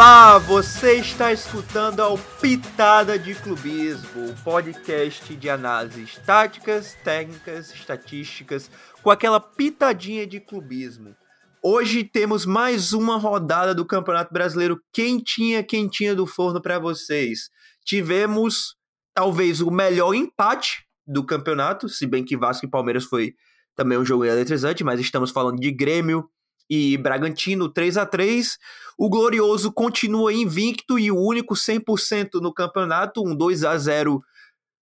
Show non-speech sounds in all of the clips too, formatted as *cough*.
Olá, você está escutando a Pitada de Clubismo, o podcast de análises táticas, técnicas, estatísticas, com aquela pitadinha de clubismo. Hoje temos mais uma rodada do Campeonato Brasileiro quentinha, quentinha do forno para vocês. Tivemos talvez o melhor empate do campeonato, se bem que Vasco e Palmeiras foi também um jogo eletrizante, mas estamos falando de Grêmio, e Bragantino 3 a 3 O Glorioso continua invicto e o único 100% no campeonato, um 2 a 0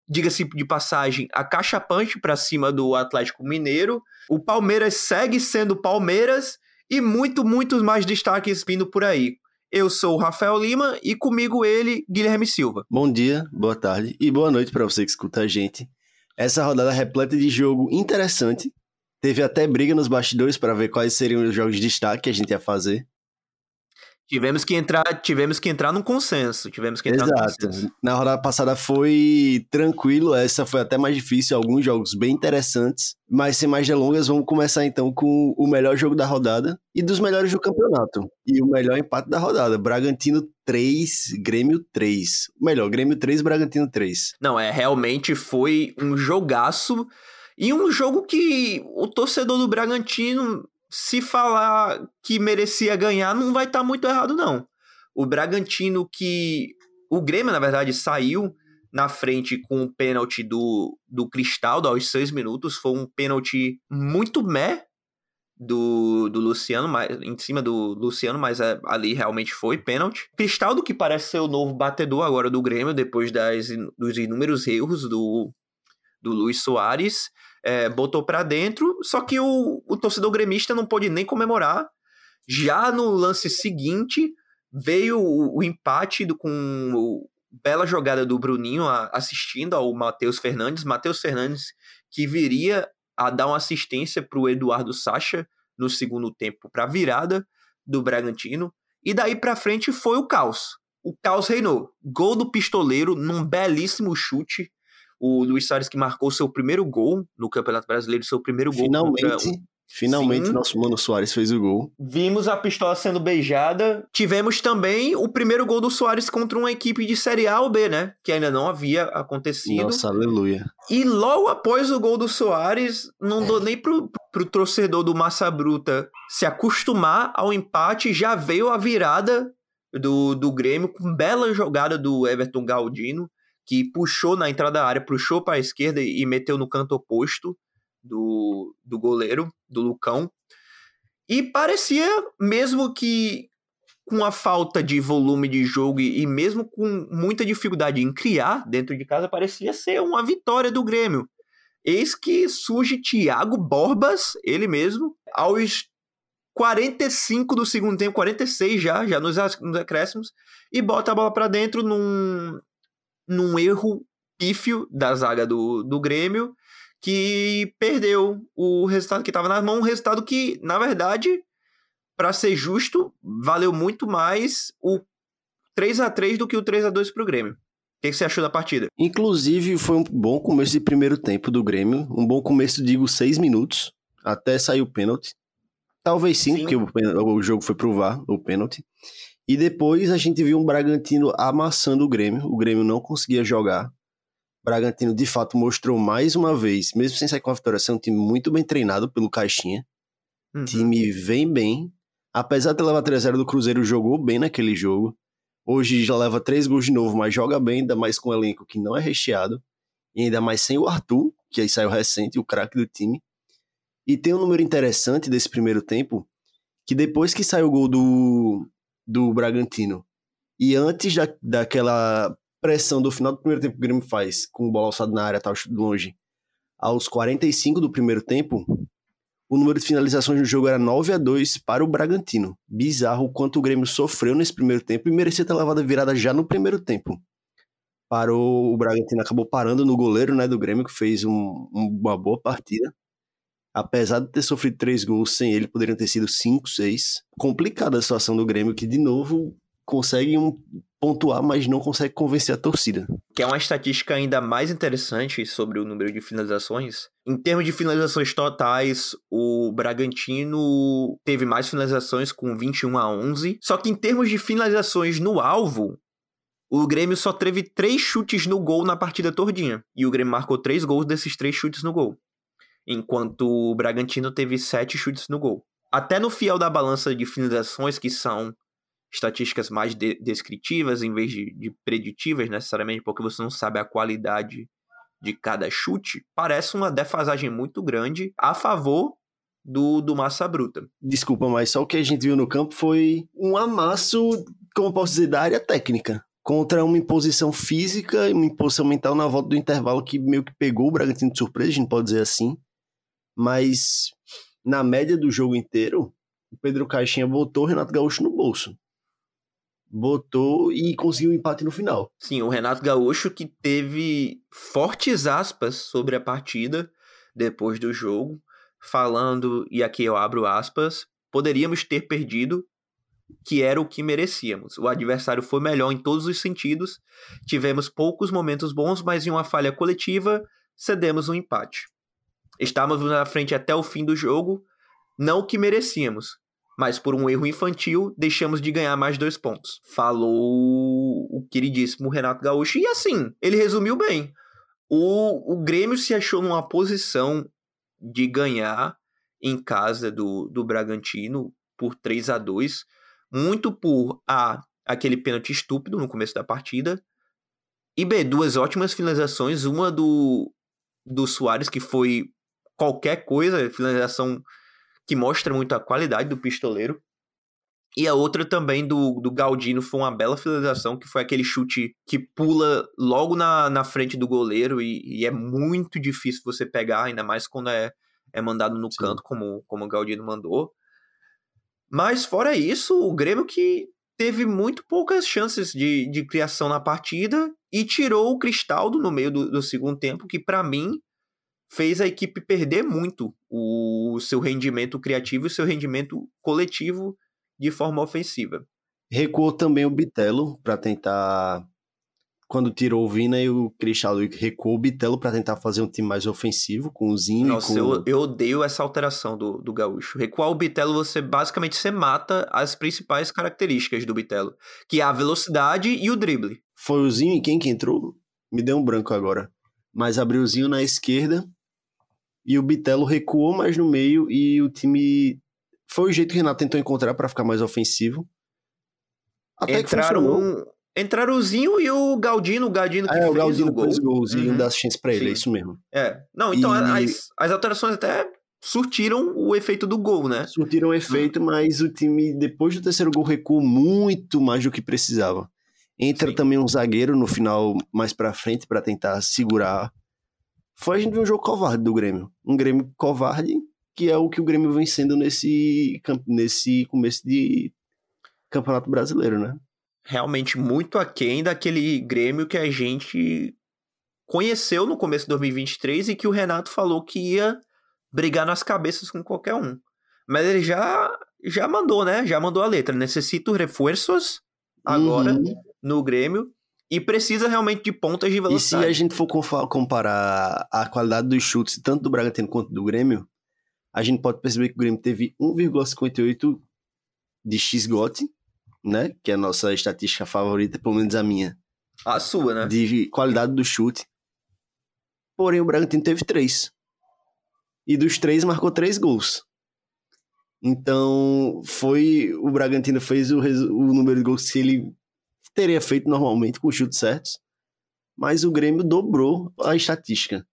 diga-se de passagem, a caixa punch para cima do Atlético Mineiro. O Palmeiras segue sendo Palmeiras e muito, muitos mais destaques vindo por aí. Eu sou o Rafael Lima e comigo ele, Guilherme Silva. Bom dia, boa tarde e boa noite para você que escuta a gente. Essa rodada repleta de jogo interessante, Teve até briga nos bastidores para ver quais seriam os jogos de destaque que a gente ia fazer. Tivemos que entrar, tivemos que entrar num consenso, tivemos que entrar Exato. Na rodada passada foi tranquilo, essa foi até mais difícil, alguns jogos bem interessantes, mas sem mais delongas, vamos começar então com o melhor jogo da rodada e dos melhores do campeonato. E o melhor empate da rodada, Bragantino 3, Grêmio 3. O melhor, Grêmio 3, Bragantino 3. Não, é, realmente foi um jogaço e um jogo que o torcedor do Bragantino, se falar que merecia ganhar, não vai estar tá muito errado, não. O Bragantino que. O Grêmio, na verdade, saiu na frente com o pênalti do, do Cristaldo aos seis minutos. Foi um pênalti muito meh do, do Luciano, mas, em cima do Luciano, mas é, ali realmente foi pênalti. Cristaldo, que parece ser o novo batedor agora do Grêmio, depois das, dos inúmeros erros do, do Luiz Soares é, botou para dentro, só que o, o torcedor gremista não pôde nem comemorar. Já no lance seguinte, veio o, o empate do, com o, bela jogada do Bruninho a, assistindo ao Matheus Fernandes. Matheus Fernandes que viria a dar uma assistência para o Eduardo Sacha no segundo tempo para a virada do Bragantino. E daí para frente foi o caos. O caos reinou. Gol do pistoleiro num belíssimo chute o Luiz Soares que marcou seu primeiro gol no Campeonato Brasileiro, seu primeiro gol. Finalmente, finalmente Sim. nosso Mano Soares fez o gol. Vimos a pistola sendo beijada. Tivemos também o primeiro gol do Soares contra uma equipe de Série A ou B, né? Que ainda não havia acontecido. Nossa, aleluia. E logo após o gol do Soares, não dou nem pro, pro torcedor do Massa Bruta se acostumar ao empate, já veio a virada do, do Grêmio com bela jogada do Everton Galdino que puxou na entrada da área, puxou para a esquerda e meteu no canto oposto do, do goleiro, do Lucão. E parecia, mesmo que com a falta de volume de jogo e, mesmo com muita dificuldade em criar dentro de casa, parecia ser uma vitória do Grêmio. Eis que surge Thiago Borbas, ele mesmo, aos 45 do segundo tempo, 46 já, já nos acréscimos, e bota a bola para dentro num, num erro pífio da zaga do, do Grêmio, que perdeu o resultado que estava na mão, um resultado que, na verdade, para ser justo, valeu muito mais o 3 a 3 do que o 3 a 2 para o Grêmio. O que, você achou da partida? Inclusive, foi um bom começo de primeiro tempo do Grêmio. Um bom começo, digo, seis minutos, até sair o pênalti. Talvez sim, sim. porque o, o, jogo foi pro VAR, o pênalti. E depois a gente viu um Bragantino amassando o Grêmio. O Grêmio não conseguia jogar. Bragantino, de fato, mostrou mais uma vez, mesmo sem sair com a vitória, ser um time muito bem treinado pelo Caixinha. Uhum. Time vem bem. Apesar de levar 3x0 do Cruzeiro, jogou bem naquele jogo. Hoje já leva três gols de novo, mas joga bem, ainda mais com o elenco que não é recheado. E ainda mais sem o Arthur, que aí saiu recente, o craque do time. E tem um número interessante desse primeiro tempo, que depois que saiu o gol do, do Bragantino. E antes da, daquela pressão do final do primeiro tempo que o Grêmio faz, com bola alçada na área, tá longe, aos 45 do primeiro tempo, o número de finalizações no jogo era 9 a 2 para o Bragantino. Bizarro o quanto o Grêmio sofreu nesse primeiro tempo e merecia ter levado a virada já no primeiro tempo. Parou, o Bragantino acabou parando no goleiro né, do Grêmio, que fez um, uma boa partida. Apesar de ter sofrido três gols sem ele, poderiam ter sido cinco, seis. Complicada a situação do Grêmio, que de novo consegue um pontuar, mas não consegue convencer a torcida. Que é uma estatística ainda mais interessante sobre o número de finalizações. Em termos de finalizações totais, o Bragantino teve mais finalizações com 21 a 11. Só que em termos de finalizações no alvo, o Grêmio só teve três chutes no gol na partida todinha. E o Grêmio marcou três gols desses três chutes no gol. Enquanto o Bragantino teve sete chutes no gol. Até no fiel da balança de finalizações, que são estatísticas mais de descritivas em vez de, de preditivas, necessariamente, porque você não sabe a qualidade de cada chute, parece uma defasagem muito grande a favor do, do Massa Bruta. Desculpa, mas só o que a gente viu no campo foi um amasso, como posso dizer, da área técnica. Contra uma imposição física e uma imposição mental na volta do intervalo que meio que pegou o Bragantino de surpresa, a gente pode dizer assim. Mas na média do jogo inteiro, o Pedro Caixinha botou o Renato Gaúcho no bolso botou e conseguiu o um empate no final. Sim, o Renato Gaúcho que teve fortes aspas sobre a partida depois do jogo, falando, e aqui eu abro aspas, poderíamos ter perdido, que era o que merecíamos. O adversário foi melhor em todos os sentidos, tivemos poucos momentos bons, mas em uma falha coletiva, cedemos um empate. Estávamos na frente até o fim do jogo, não que merecíamos, mas por um erro infantil deixamos de ganhar mais dois pontos. Falou o queridíssimo Renato Gaúcho. E assim, ele resumiu bem. O, o Grêmio se achou numa posição de ganhar em casa do, do Bragantino por 3 a 2 muito por A, aquele pênalti estúpido no começo da partida, e B, duas ótimas finalizações, uma do, do Soares, que foi qualquer coisa, finalização que mostra muito a qualidade do pistoleiro. E a outra também do, do Galdino foi uma bela finalização, que foi aquele chute que pula logo na, na frente do goleiro e, e é muito difícil você pegar, ainda mais quando é, é mandado no Sim. canto, como, como o Galdino mandou. Mas fora isso, o Grêmio que teve muito poucas chances de, de criação na partida e tirou o Cristaldo no meio do, do segundo tempo, que para mim fez a equipe perder muito o seu rendimento criativo e o seu rendimento coletivo de forma ofensiva. Recuou também o Bitelo para tentar. Quando tirou o Vina e o Cristaldo recuou o Bitelo para tentar fazer um time mais ofensivo, com o Zinho Nossa, com... eu, eu odeio essa alteração do, do Gaúcho. Recuar o Bitelo, você basicamente você mata as principais características do Bitelo, que é a velocidade e o drible. Foi o Zinho e quem que entrou? Me deu um branco agora. Mas abriu o Zinho na esquerda e o Bitelo recuou mais no meio e o time. Foi o jeito que o Renato tentou encontrar para ficar mais ofensivo. Até entraram, que funcionou. Entraram o Zinho e o Galdino, o Galdino que é, fez o Galdino o gol. fez o golzinho uhum. da assistência pra ele, Sim. é isso mesmo. É. Não, então e... as, as alterações até surtiram o efeito do gol, né? Surtiram o efeito, uhum. mas o time, depois do terceiro gol, recuou muito mais do que precisava. Entra Sim. também um zagueiro no final, mais pra frente, para tentar segurar foi a gente ver um jogo covarde do Grêmio. Um Grêmio covarde, que é o que o Grêmio vem sendo nesse, nesse começo de Campeonato Brasileiro, né? Realmente muito aquém daquele Grêmio que a gente conheceu no começo de 2023 e que o Renato falou que ia brigar nas cabeças com qualquer um. Mas ele já já mandou, né? Já mandou a letra. Necessito reforços agora uhum. no Grêmio. E precisa realmente de pontas de velocidade. E se a gente for comparar a qualidade dos chutes, tanto do Bragantino quanto do Grêmio, a gente pode perceber que o Grêmio teve 1,58 de X-GOT, né? Que é a nossa estatística favorita, pelo menos a minha. A sua, né? De qualidade do chute. Porém, o Bragantino teve 3. E dos três marcou três gols. Então, foi. O Bragantino fez o, o número de gols que ele teria feito normalmente com chutes certos, mas o Grêmio dobrou a estatística.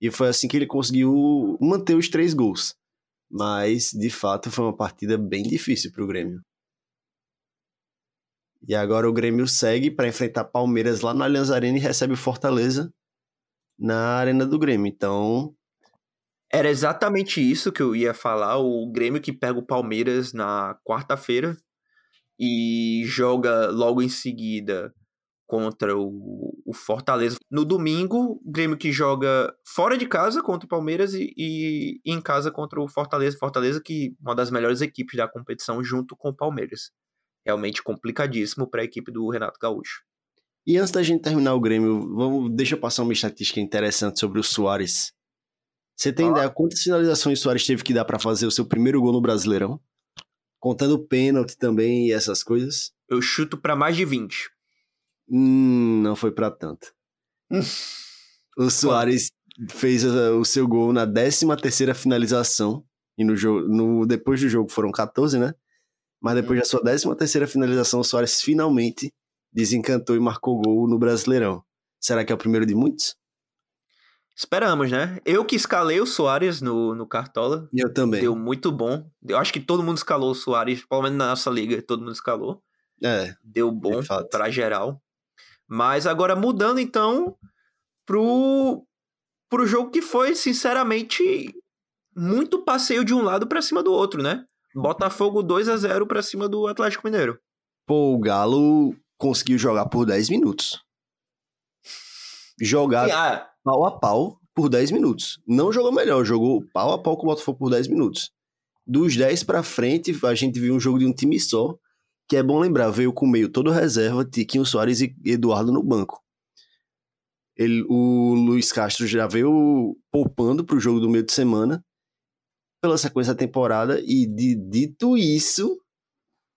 E foi assim que ele conseguiu manter os três gols. Mas, de fato, foi uma partida bem difícil para o Grêmio. E agora o Grêmio segue para enfrentar Palmeiras lá na Allianz Arena e recebe Fortaleza na Arena do Grêmio. Então, Era exatamente isso que eu ia falar. O Grêmio que pega o Palmeiras na quarta-feira e joga logo em seguida contra o, o, Fortaleza. No domingo, o Grêmio que joga fora de casa contra o Palmeiras e, e, em casa contra o Fortaleza. Fortaleza que uma das melhores equipes da competição junto com o Palmeiras. Realmente complicadíssimo para a equipe do Renato Gaúcho. E antes da gente terminar o Grêmio, vamos, deixa eu passar uma estatística interessante sobre o Soares. Você tem ah. ideia quantas finalizações o Soares teve que dar para fazer o seu primeiro gol no Brasileirão? Contando pênalti também e essas coisas? Eu chuto para mais de 20. Hum, não foi para tanto. *laughs* o Soares fez o seu gol na 13 terceira finalização. E no jogo, no, depois do jogo foram 14, né? Mas depois hum. da sua 13 terceira finalização, o Soares finalmente desencantou e marcou gol no Brasileirão. Será que é o primeiro de muitos? Esperamos, né? Eu que escalei o Soares no, no Cartola. Eu também. Deu muito bom. Eu acho que todo mundo escalou o Soares, pelo menos na nossa liga, todo mundo escalou. É. Deu bom para geral. Mas agora mudando então pro, pro jogo que foi, sinceramente, muito passeio de um lado para cima do outro, né? Botafogo 2 a 0 para cima do Atlético Mineiro. Pô, o Galo conseguiu jogar por 10 minutos. Jogar. Ah, pau a pau por 10 minutos. Não jogou melhor, jogou pau a pau com o Botafogo por 10 minutos. Dos 10 para frente, a gente viu um jogo de um time só, que é bom lembrar, veio com meio todo reserva, Tiquinho Soares e Eduardo no banco. Ele, o Luiz Castro já veio poupando para o jogo do meio de semana, pela sequência da temporada, e de, dito isso,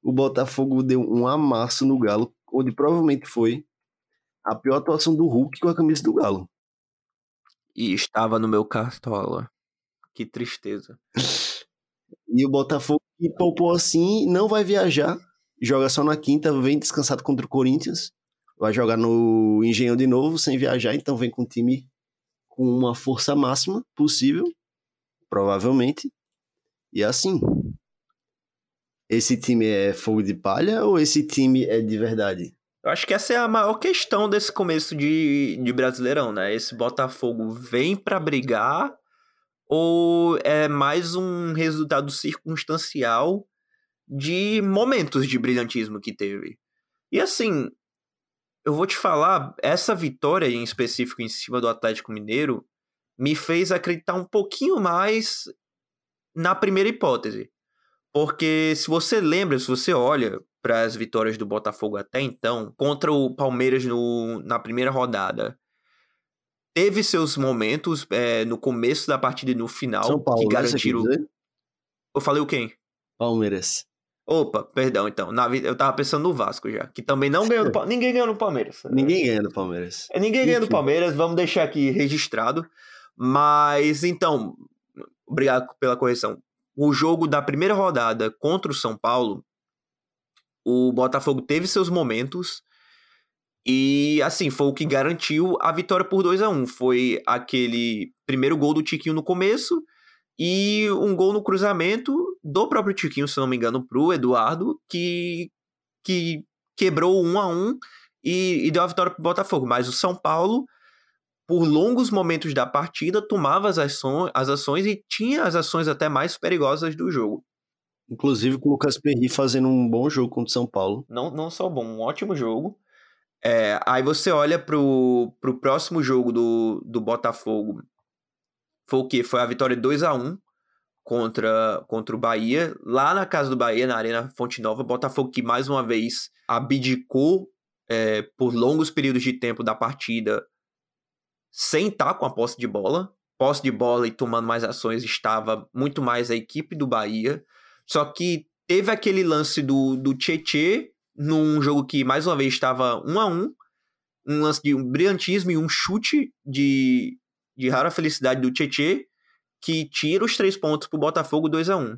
o Botafogo deu um amasso no Galo, onde provavelmente foi a pior atuação do Hulk com a camisa do Galo. E estava no meu cartola. Que tristeza. e o Botafogo que poupou assim, não vai viajar. Joga só na quinta, vem descansado contra o Corinthians. Vai jogar no Engenhão de novo, sem viajar, então vem com o time com uma força máxima possível, provavelmente. E assim. Esse time é fogo de palha ou esse time é de verdade? Eu acho que essa é a maior questão desse começo de, de Brasileirão, né? Esse Botafogo vem para brigar ou é mais um resultado circunstancial de momentos de brilhantismo que teve? E assim, eu vou te falar, essa vitória em específico em cima do Atlético Mineiro me fez acreditar um pouquinho mais na primeira hipótese. Porque se você lembra, se você olha para as vitórias do Botafogo até então, contra o Palmeiras no, na primeira rodada. Teve seus momentos é, no começo da partida e no final São Paulo, que né, garantiram. Eu falei o quem? Palmeiras. Opa, perdão, então. Na, eu tava pensando no Vasco já, que também não ganhou do *laughs* Ninguém ganhou no Palmeiras. Ninguém ganha no Palmeiras. É, ninguém ganha no Palmeiras, vamos deixar aqui registrado. Mas, então, obrigado pela correção. O jogo da primeira rodada contra o São Paulo o Botafogo teve seus momentos e assim, foi o que garantiu a vitória por 2 a 1 Foi aquele primeiro gol do Tiquinho no começo e um gol no cruzamento do próprio Tiquinho, se não me engano, pro Eduardo, que, que quebrou 1 a 1 e, e deu a vitória pro Botafogo. Mas o São Paulo, por longos momentos da partida, tomava as as ações e tinha as ações até mais perigosas do jogo. Inclusive com o Lucas Perry fazendo um bom jogo contra o São Paulo. Não, não só bom, um ótimo jogo. É, aí você olha pro, pro próximo jogo do, do Botafogo. Foi o quê? Foi a vitória 2 a 1 contra, contra o Bahia. Lá na casa do Bahia, na Arena Fonte Nova, Botafogo que mais uma vez abdicou é, por longos períodos de tempo da partida sem estar com a posse de bola. Posse de bola e tomando mais ações estava muito mais a equipe do Bahia. Só que teve aquele lance do, do Tietê num jogo que, mais uma vez, estava um a um. Um lance de um brilhantismo e um chute de, de rara felicidade do Tietê que tira os três pontos para o Botafogo 2 a 1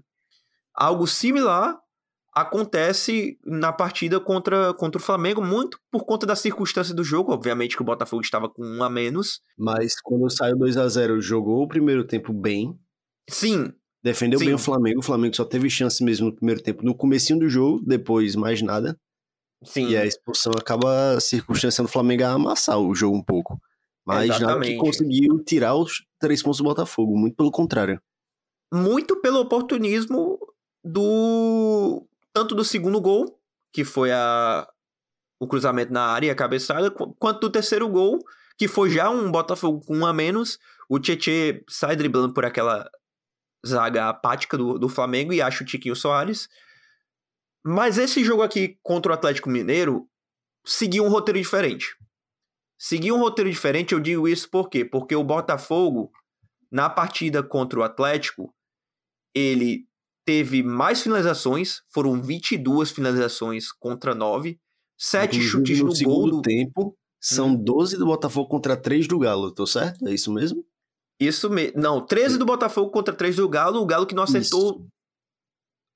Algo similar acontece na partida contra, contra o Flamengo, muito por conta da circunstância do jogo. Obviamente que o Botafogo estava com um a menos. Mas quando saiu 2 a 0 jogou o primeiro tempo bem. Sim, Defendeu Sim. bem o Flamengo. O Flamengo só teve chance mesmo no primeiro tempo, no comecinho do jogo, depois mais nada. Sim. E a expulsão acaba circunstanciando o Flamengo a amassar o jogo um pouco. Mas nada que conseguiu tirar os três pontos do Botafogo, muito pelo contrário. Muito pelo oportunismo do tanto do segundo gol, que foi a, o cruzamento na área e a cabeçada, quanto do terceiro gol, que foi já um Botafogo com um a menos. O Tietê sai driblando por aquela zaga apática do, do Flamengo e acha o Tiquinho Soares. Mas esse jogo aqui contra o Atlético Mineiro seguiu um roteiro diferente. Seguiu um roteiro diferente, eu digo isso por quê? Porque o Botafogo, na partida contra o Atlético, ele teve mais finalizações, foram 22 finalizações contra 9, 7 chutes no, no gol do tempo. São hum. 12 do Botafogo contra 3 do Galo, tô certo? É isso mesmo? Isso mesmo. Não, 13 do Botafogo contra 3 do Galo, o Galo que não acertou isso.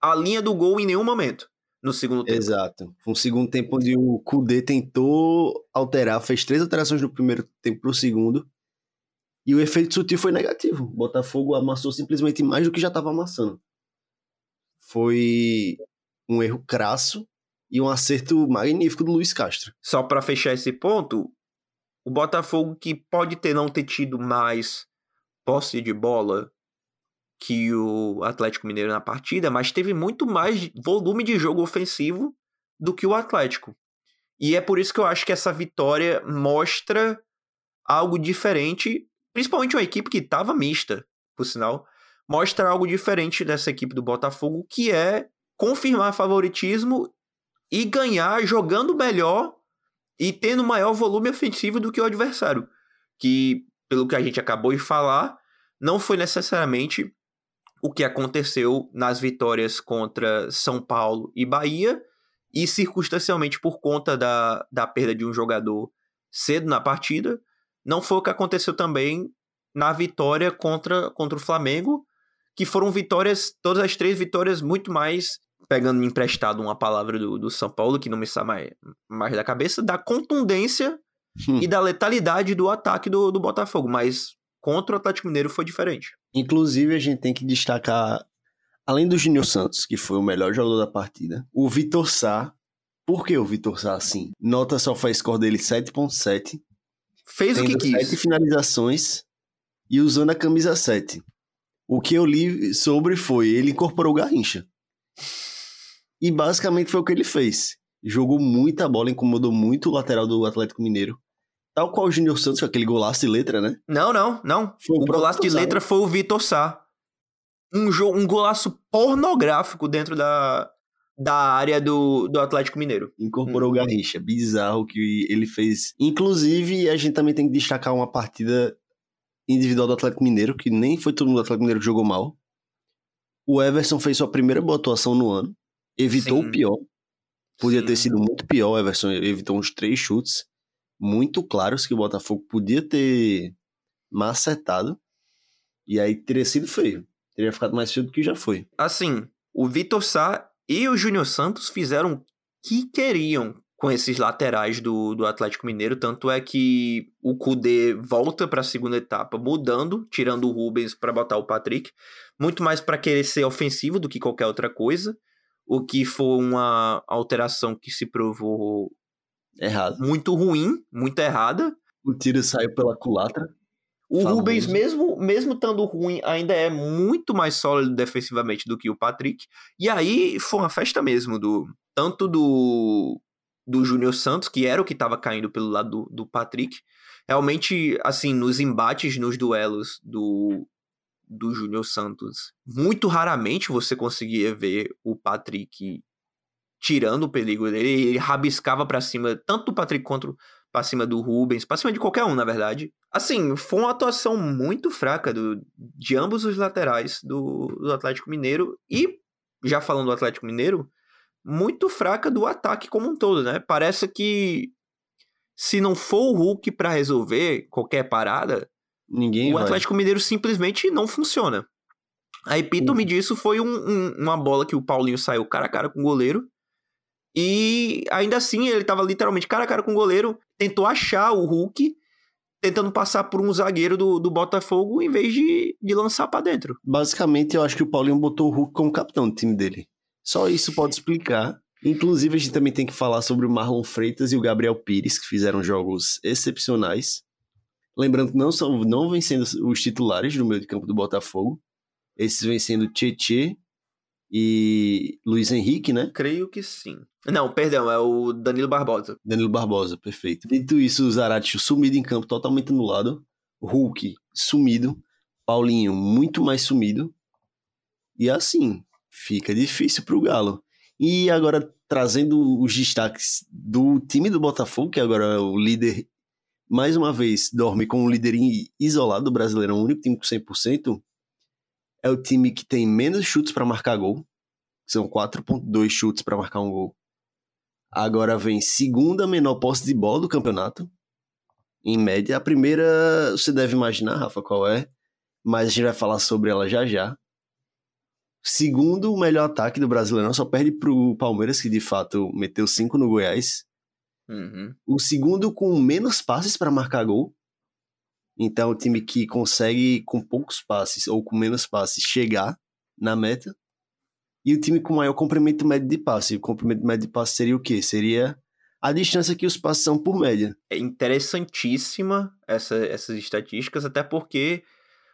a linha do gol em nenhum momento no segundo tempo. Exato. Um segundo tempo onde o Kudê tentou alterar, fez três alterações no primeiro tempo pro segundo. E o efeito sutil foi negativo. O Botafogo amassou simplesmente mais do que já estava amassando. Foi um erro crasso e um acerto magnífico do Luiz Castro. Só para fechar esse ponto, o Botafogo que pode ter não ter tido mais posse de bola que o Atlético Mineiro na partida, mas teve muito mais volume de jogo ofensivo do que o Atlético. E é por isso que eu acho que essa vitória mostra algo diferente, principalmente uma equipe que estava mista, por sinal, mostra algo diferente dessa equipe do Botafogo, que é confirmar favoritismo e ganhar jogando melhor e tendo maior volume ofensivo do que o adversário. Que, pelo que a gente acabou de falar, não foi necessariamente o que aconteceu nas vitórias contra São Paulo e Bahia, e circunstancialmente por conta da, da perda de um jogador cedo na partida, não foi o que aconteceu também na vitória contra, contra o Flamengo, que foram vitórias, todas as três vitórias muito mais, pegando emprestado uma palavra do, do São Paulo, que não me sai mais, mais da cabeça, da contundência hum. e da letalidade do ataque do, do Botafogo, mas contra o Atlético Mineiro foi diferente. Inclusive, a gente tem que destacar, além do Júnior Santos, que foi o melhor jogador da partida, o Vitor Sá. Por que o Vitor Sá assim? Nota só faz score dele 7.7. Fez o que quis. 7 finalizações e usando a camisa 7. O que eu li sobre foi, ele incorporou o Garrincha. E basicamente foi o que ele fez. Jogou muita bola, incomodou muito o lateral do Atlético Mineiro. Tal qual o Júnior Santos, aquele golaço de letra, né? Não, não, não. Foi o, o golaço de letra foi o Vitor Sá. Um, um golaço pornográfico dentro da, da área do, do Atlético Mineiro. Incorporou hum. o Garrincha. Bizarro que ele fez. Inclusive, a gente também tem que destacar uma partida individual do Atlético Mineiro, que nem foi todo mundo do Atlético Mineiro que jogou mal. O Everson fez sua primeira boa atuação no ano. Evitou Sim. o pior. Podia Sim. ter sido muito pior. O Everson evitou uns três chutes muito claros que o Botafogo podia ter macetado. E aí teria sido feio. Teria ficado mais feio do que já foi. Assim, o Vitor Sá e o Júnior Santos fizeram o que queriam com esses laterais do, do Atlético Mineiro. Tanto é que o Kudê volta para a segunda etapa, mudando, tirando o Rubens para botar o Patrick. Muito mais para querer ser ofensivo do que qualquer outra coisa. O que foi uma alteração que se provou Errado. Muito ruim, muito errada. O tiro saiu pela culatra. O Famoso. Rubens, mesmo mesmo estando ruim, ainda é muito mais sólido defensivamente do que o Patrick. E aí foi uma festa mesmo, do tanto do, do Júnior Santos, que era o que estava caindo pelo lado do, do Patrick. Realmente, assim, nos embates, nos duelos do, do Júnior Santos, muito raramente você conseguia ver o Patrick tirando o perigo dele, ele rabiscava para cima, tanto do Patrick quanto para cima do Rubens, para cima de qualquer um, na verdade. Assim, foi uma atuação muito fraca do, de ambos os laterais do, do Atlético Mineiro e, já falando do Atlético Mineiro, muito fraca do ataque como um todo, né? Parece que se não for o Hulk para resolver qualquer parada, Ninguém o vai. Atlético Mineiro simplesmente não funciona. A epítome uhum. disso foi um, um, uma bola que o Paulinho saiu cara a cara com o goleiro e ainda assim, ele tava literalmente cara a cara com o goleiro, tentou achar o Hulk, tentando passar por um zagueiro do, do Botafogo em vez de, de lançar para dentro. Basicamente, eu acho que o Paulinho botou o Hulk como capitão do time dele. Só isso pode explicar. Inclusive, a gente também tem que falar sobre o Marlon Freitas e o Gabriel Pires, que fizeram jogos excepcionais. Lembrando que não, são, não vem sendo os titulares do meio de campo do Botafogo. Esses vêm sendo Tietê e Luiz Henrique, né? Creio que sim. Não, perdão, é o Danilo Barbosa. Danilo Barbosa, perfeito. Dito isso, o Zarate sumido em campo, totalmente anulado. Hulk sumido. Paulinho muito mais sumido. E assim, fica difícil pro Galo. E agora, trazendo os destaques do time do Botafogo, que agora é o líder, mais uma vez, dorme com um líder isolado do Brasileirão, o único time com 100%, é o time que tem menos chutes para marcar gol. São 4.2 chutes para marcar um gol. Agora vem segunda menor posse de bola do campeonato. Em média, a primeira você deve imaginar, Rafa, qual é, mas a gente vai falar sobre ela já já. Segundo, o melhor ataque do Brasileirão só perde pro Palmeiras, que de fato meteu 5 no Goiás. Uhum. O segundo com menos passes para marcar gol. Então, o time que consegue, com poucos passes ou com menos passes, chegar na meta. E o time com maior comprimento médio de passe. O comprimento médio de passe seria o quê? Seria a distância que os passes são por média. É interessantíssima essa, essas estatísticas, até porque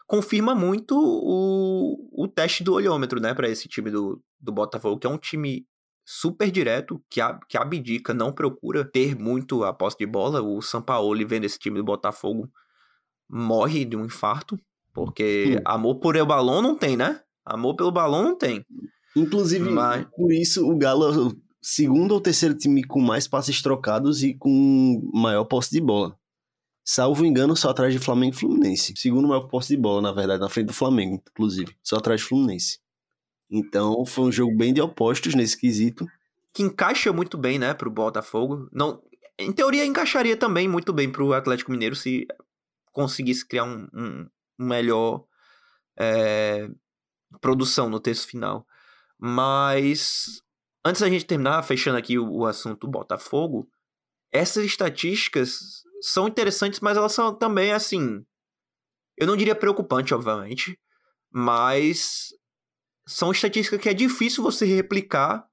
confirma muito o, o teste do olhômetro, né, para esse time do, do Botafogo, que é um time super direto, que, a, que abdica, não procura ter muito a posse de bola. O Sampaoli vendo esse time do Botafogo morre de um infarto, porque hum. amor por el balão não tem, né? Amor pelo balão não tem. Inclusive, Mas... por isso o Galo é o segundo ou terceiro time com mais passes trocados e com maior posse de bola. Salvo engano, só atrás de Flamengo e Fluminense. Segundo maior posse de bola, na verdade, na frente do Flamengo, inclusive. Só atrás de Fluminense. Então, foi um jogo bem de opostos nesse quesito. Que encaixa muito bem, né, pro Botafogo. Não, em teoria, encaixaria também muito bem pro Atlético Mineiro se conseguisse criar um, um, um melhor é, produção no texto final. Mas, antes da gente terminar, fechando aqui o, o assunto Botafogo, essas estatísticas são interessantes, mas elas são também, assim. Eu não diria preocupante, obviamente, mas são estatísticas que é difícil você replicar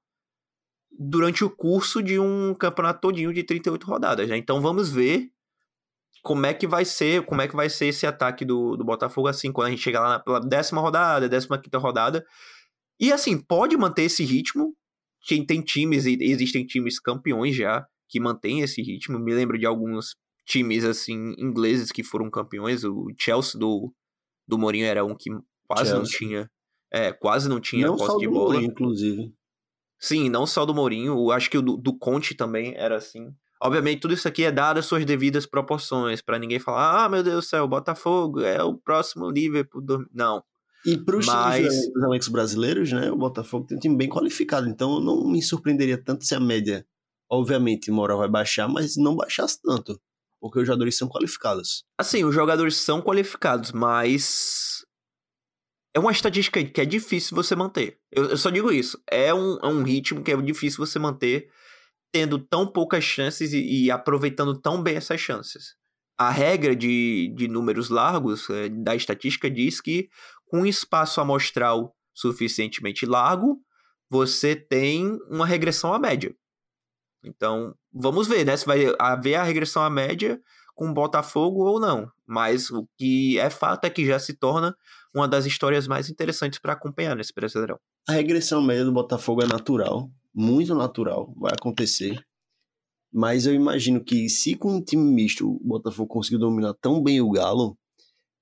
durante o curso de um campeonato todinho de 38 rodadas, né? Então vamos ver como é que vai ser, como é que vai ser esse ataque do, do Botafogo assim, quando a gente chegar lá pela décima rodada, décima quinta rodada. E assim, pode manter esse ritmo. Tem, tem times, existem times campeões já que mantêm esse ritmo. Me lembro de alguns times assim ingleses que foram campeões. O Chelsea do, do Mourinho era um que quase Chelsea. não tinha. É, quase não tinha não posse de bola. Mourinho, inclusive. Sim, não só do Mourinho, acho que o do, do Conte também era assim. Obviamente, tudo isso aqui é dado as suas devidas proporções, para ninguém falar, ah, meu Deus do céu, Botafogo é o próximo Liverpool. Do... Não. E para os Mas... elencos brasileiros, né, o Botafogo tem um time bem qualificado, então eu não me surpreenderia tanto se a média, obviamente, moral vai baixar, mas não baixasse tanto porque os jogadores são qualificados. Assim, os jogadores são qualificados, mas é uma estatística que é difícil você manter. Eu, eu só digo isso. É um, é um ritmo que é difícil você manter tendo tão poucas chances e, e aproveitando tão bem essas chances. A regra de, de números largos é, da estatística diz que com um espaço amostral suficientemente largo, você tem uma regressão à média. Então, vamos ver, né? Se vai haver a regressão à média com o Botafogo ou não. Mas o que é fato é que já se torna uma das histórias mais interessantes para acompanhar nesse Brasileirão. A regressão média do Botafogo é natural, muito natural, vai acontecer. Mas eu imagino que se com um time misto o Botafogo conseguir dominar tão bem o Galo,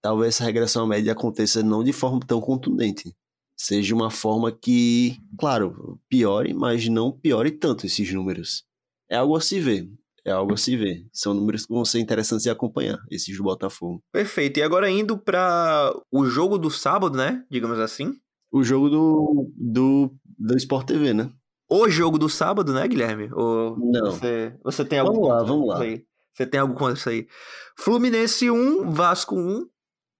talvez essa regressão média aconteça não de forma tão contundente. Seja uma forma que, claro, piore, mas não piore tanto esses números é algo a se ver. É algo a se ver. São números que vão ser interessantes de acompanhar, esses do Botafogo. Perfeito. E agora indo para o jogo do sábado, né? Digamos assim. O jogo do, do, do Sport TV, né? O jogo do sábado, né, Guilherme? Ou Não. Você, você tem algo Vamos lá, vamos lá. Você tem algo contra isso aí? Fluminense 1, Vasco 1.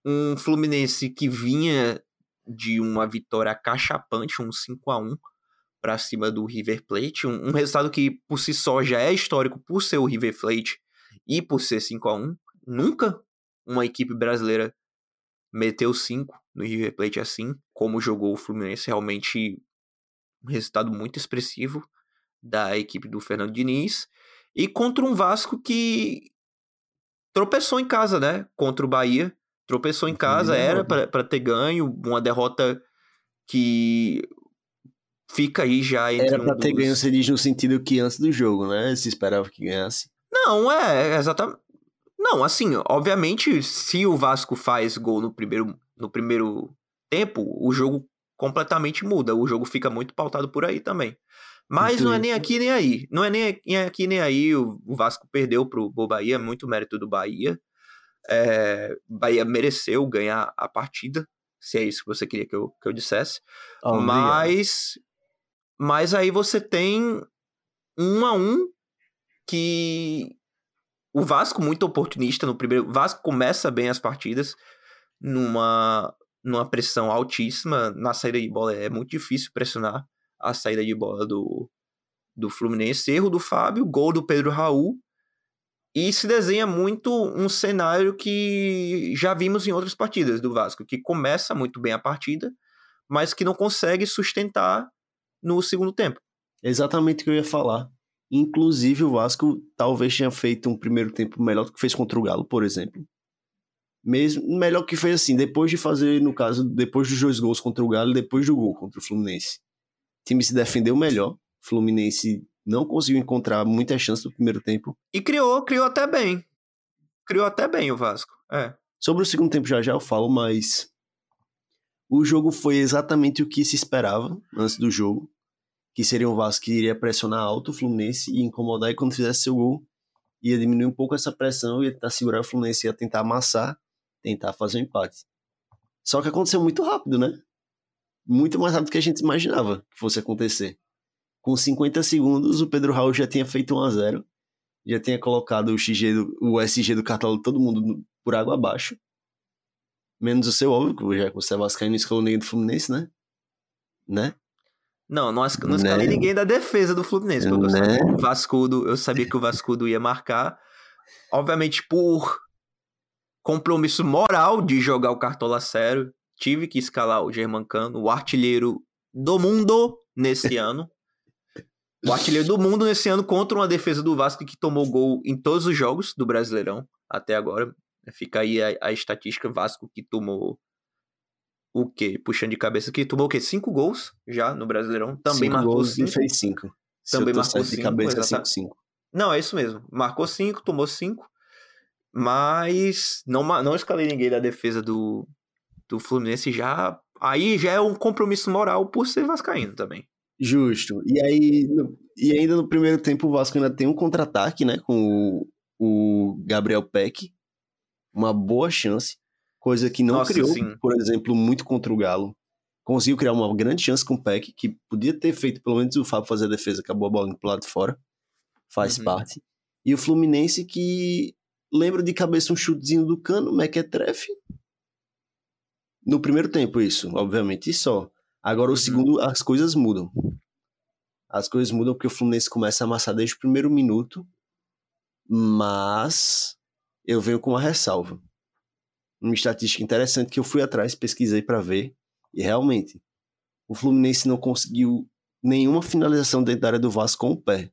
Um Fluminense que vinha de uma vitória cachapante, um 5 a 1 para cima do River Plate, um, um, resultado que por si só já é histórico por ser o River Plate e por ser 5 a 1 Nunca uma equipe brasileira meteu 5 no River Plate assim, como jogou o Fluminense, realmente um resultado muito expressivo da equipe do Fernando Diniz, e contra um Vasco que tropeçou em casa, né? Contra o Bahia. Tropeçou em casa, era para ter ganho. Uma derrota que fica aí já entre Era pra um ter dos... ganho, você diz no sentido que antes do jogo, né? Se esperava que ganhasse. Não, é, exatamente. Não, assim, obviamente, se o Vasco faz gol no primeiro, no primeiro tempo, o jogo completamente muda. O jogo fica muito pautado por aí também. Mas Entendi. não é nem aqui nem aí. Não é nem aqui nem aí. O, Vasco perdeu pro, Bahia, muito mérito do Bahia. É, Bahia mereceu ganhar a partida, se é isso que você queria que eu, que eu dissesse. Oh, mas, mas aí você tem um a um que o Vasco muito oportunista no primeiro. O Vasco começa bem as partidas numa, numa pressão altíssima. Na saída de bola é muito difícil pressionar a saída de bola do, do Fluminense. Erro do Fábio, gol do Pedro Raul. E se desenha muito um cenário que já vimos em outras partidas do Vasco, que começa muito bem a partida, mas que não consegue sustentar no segundo tempo. Exatamente o que eu ia falar. Inclusive, o Vasco talvez tenha feito um primeiro tempo melhor do que fez contra o Galo, por exemplo. Mesmo, melhor que fez assim, depois de fazer, no caso, depois dos dois gols contra o Galo e depois do gol contra o Fluminense. O time se defendeu melhor. O Fluminense não conseguiu encontrar muita chance no primeiro tempo. E criou, criou até bem. Criou até bem o Vasco. É. Sobre o segundo tempo já já eu falo, mas o jogo foi exatamente o que se esperava antes do jogo que seria um Vasco que iria pressionar alto o Fluminense e incomodar, e quando fizesse seu gol, ia diminuir um pouco essa pressão, ia segurar o Fluminense, ia tentar amassar, tentar fazer um empate. Só que aconteceu muito rápido, né? Muito mais rápido do que a gente imaginava que fosse acontecer. Com 50 segundos, o Pedro Raul já tinha feito 1 a 0 já tinha colocado o, XG do, o SG do cartão todo mundo por água abaixo. Menos o seu, óbvio, já que você é vascaíno e escolheu ninguém do Fluminense, né? Né? Não, não, não escalei né? ninguém da defesa do Fluminense, porque né? eu, sabia que o Vascudo, eu sabia que o Vascudo ia marcar. Obviamente, por compromisso moral de jogar o Cartola sério, tive que escalar o Germancano, o artilheiro do mundo nesse *laughs* ano. O artilheiro do mundo nesse ano contra uma defesa do Vasco que tomou gol em todos os jogos do Brasileirão até agora. Fica aí a, a estatística Vasco que tomou o quê? Puxando de cabeça aqui, tomou o quê? Cinco gols já no Brasileirão. Também cinco marcou gols cinco. E fez cinco. Também marcou cinco. De cabeça, cinco, cinco. Não, é isso mesmo. Marcou cinco, tomou cinco. Mas não, não escalei ninguém da defesa do, do Fluminense já. Aí já é um compromisso moral por ser Vascaíno também. Justo. E aí, e ainda no primeiro tempo o Vasco ainda tem um contra-ataque, né? Com o, o Gabriel Peck. Uma boa chance coisa que não Nossa, criou, sim. por exemplo, muito contra o Galo. Conseguiu criar uma grande chance com o Peck, que podia ter feito pelo menos o Fábio fazer a defesa, acabou a bola indo pro lado de fora. Faz uhum. parte. E o Fluminense que lembra de cabeça um chutezinho do cano, Mequetrefe. No primeiro tempo, isso, obviamente, e só. Agora, o uhum. segundo, as coisas mudam. As coisas mudam porque o Fluminense começa a amassar desde o primeiro minuto, mas eu venho com uma ressalva uma estatística interessante que eu fui atrás, pesquisei para ver, e realmente, o Fluminense não conseguiu nenhuma finalização dentro da área do Vasco com o pé.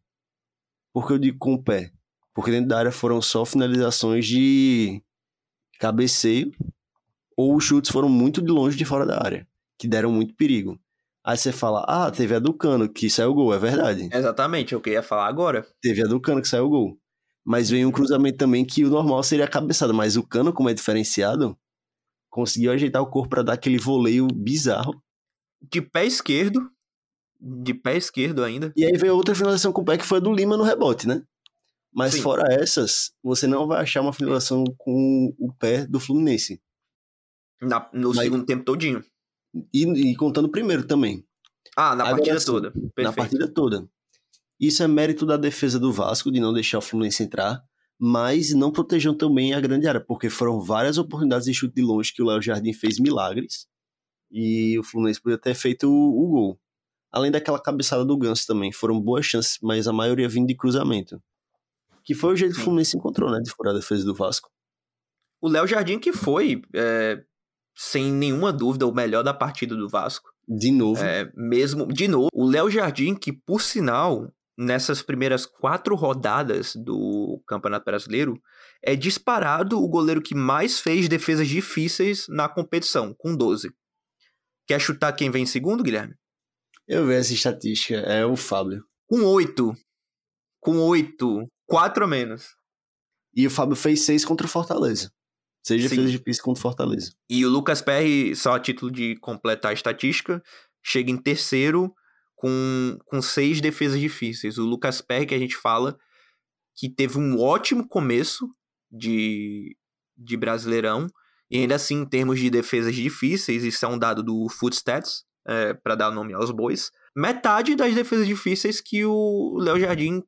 Por que eu digo com o pé? Porque dentro da área foram só finalizações de cabeceio ou os chutes foram muito de longe de fora da área, que deram muito perigo. Aí você fala, ah, teve a do Cano que saiu o gol, é verdade. Exatamente, eu queria falar agora. Teve a do Cano que saiu o gol. Mas veio um cruzamento também que o normal seria a cabeçada, mas o Cano, como é diferenciado, conseguiu ajeitar o corpo para dar aquele voleio bizarro. De pé esquerdo, de pé esquerdo ainda. E aí veio outra finalização com o pé que foi a do Lima no rebote, né? Mas Sim. fora essas, você não vai achar uma finalização com o pé do Fluminense. Na, no Mas, segundo tempo todinho. E, e, contando o primeiro também. Ah, na Agora, partida toda. Perfeito. Na partida toda. Isso é mérito da defesa do Vasco de não deixar o Fluminense entrar, mas não protegeu também a grande área, porque foram várias oportunidades de chute de longe que o Léo Jardim fez milagres e o Fluminense podia ter feito o, o gol. Além daquela cabeçada do Ganso também, foram boas chances, mas a maioria vindo de cruzamento. Que foi o jeito que o Fluminense encontrou, né, de furar a defesa do Vasco. O Léo Jardim que foi, é, sem nenhuma dúvida, o melhor da partida do Vasco. De novo. É, mesmo, de novo. O Léo Jardim que, por sinal, nessas primeiras quatro rodadas do Campeonato Brasileiro, é disparado o goleiro que mais fez defesas difíceis na competição, com 12. Quer chutar quem vem em segundo, Guilherme? Eu vi essa estatística, é o Fábio. Com 8. Com 8. 4 a menos. E o Fábio fez 6 contra o Fortaleza. 6 defesas difíceis contra o Fortaleza. E o Lucas Perry, só a título de completar a estatística, chega em terceiro com, com seis defesas difíceis. O Lucas Perry, que a gente fala, que teve um ótimo começo de, de Brasileirão, e ainda assim, em termos de defesas difíceis, isso é um dado do Footstats, é, para dar nome aos bois, metade das defesas difíceis que o Léo Jardim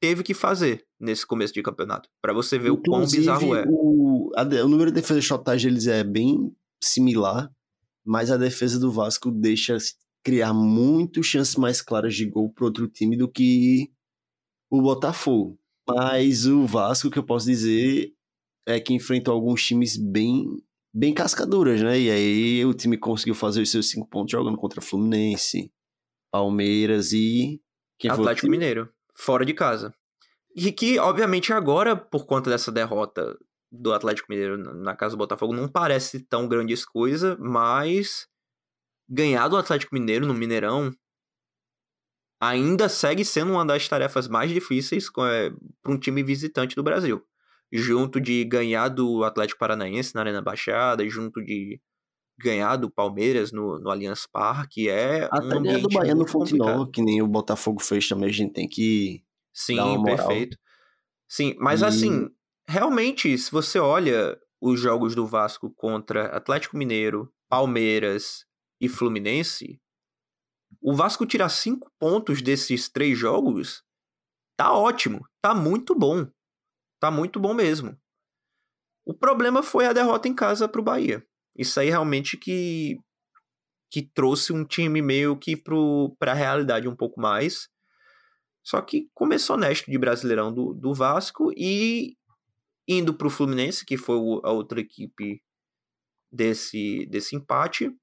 teve que fazer nesse começo de campeonato, para você ver Inclusive, o quão bizarro é. O, a, o número de defesas de shotagem eles é bem similar, mas a defesa do Vasco deixa criar muito chances mais claras de gol para outro time do que o Botafogo. Mas o Vasco, que eu posso dizer, é que enfrentou alguns times bem bem cascaduras, né? E aí o time conseguiu fazer os seus cinco pontos jogando contra Fluminense, Palmeiras e quem Atlético Mineiro, fora de casa. E que, obviamente, agora, por conta dessa derrota do Atlético Mineiro na casa do Botafogo, não parece tão grandes coisa, mas ganhar do Atlético Mineiro no Mineirão ainda segue sendo uma das tarefas mais difíceis é, para um time visitante do Brasil. Junto de ganhar do Atlético Paranaense na Arena Baixada, junto de ganhar do Palmeiras no, no Allianz Parque, é Até um ambiente do Bahia no Fonte Nova, que nem o Botafogo fez também, a gente tem que Sim, perfeito. Sim, mas e... assim, realmente, se você olha os jogos do Vasco contra Atlético Mineiro, Palmeiras e Fluminense, o Vasco tirar cinco pontos desses três jogos tá ótimo, tá muito bom. Tá muito bom mesmo. O problema foi a derrota em casa pro Bahia. Isso aí realmente que que trouxe um time meio que pro, pra realidade um pouco mais. Só que começou honesto de Brasileirão do, do Vasco e indo pro Fluminense, que foi a outra equipe desse, desse empate.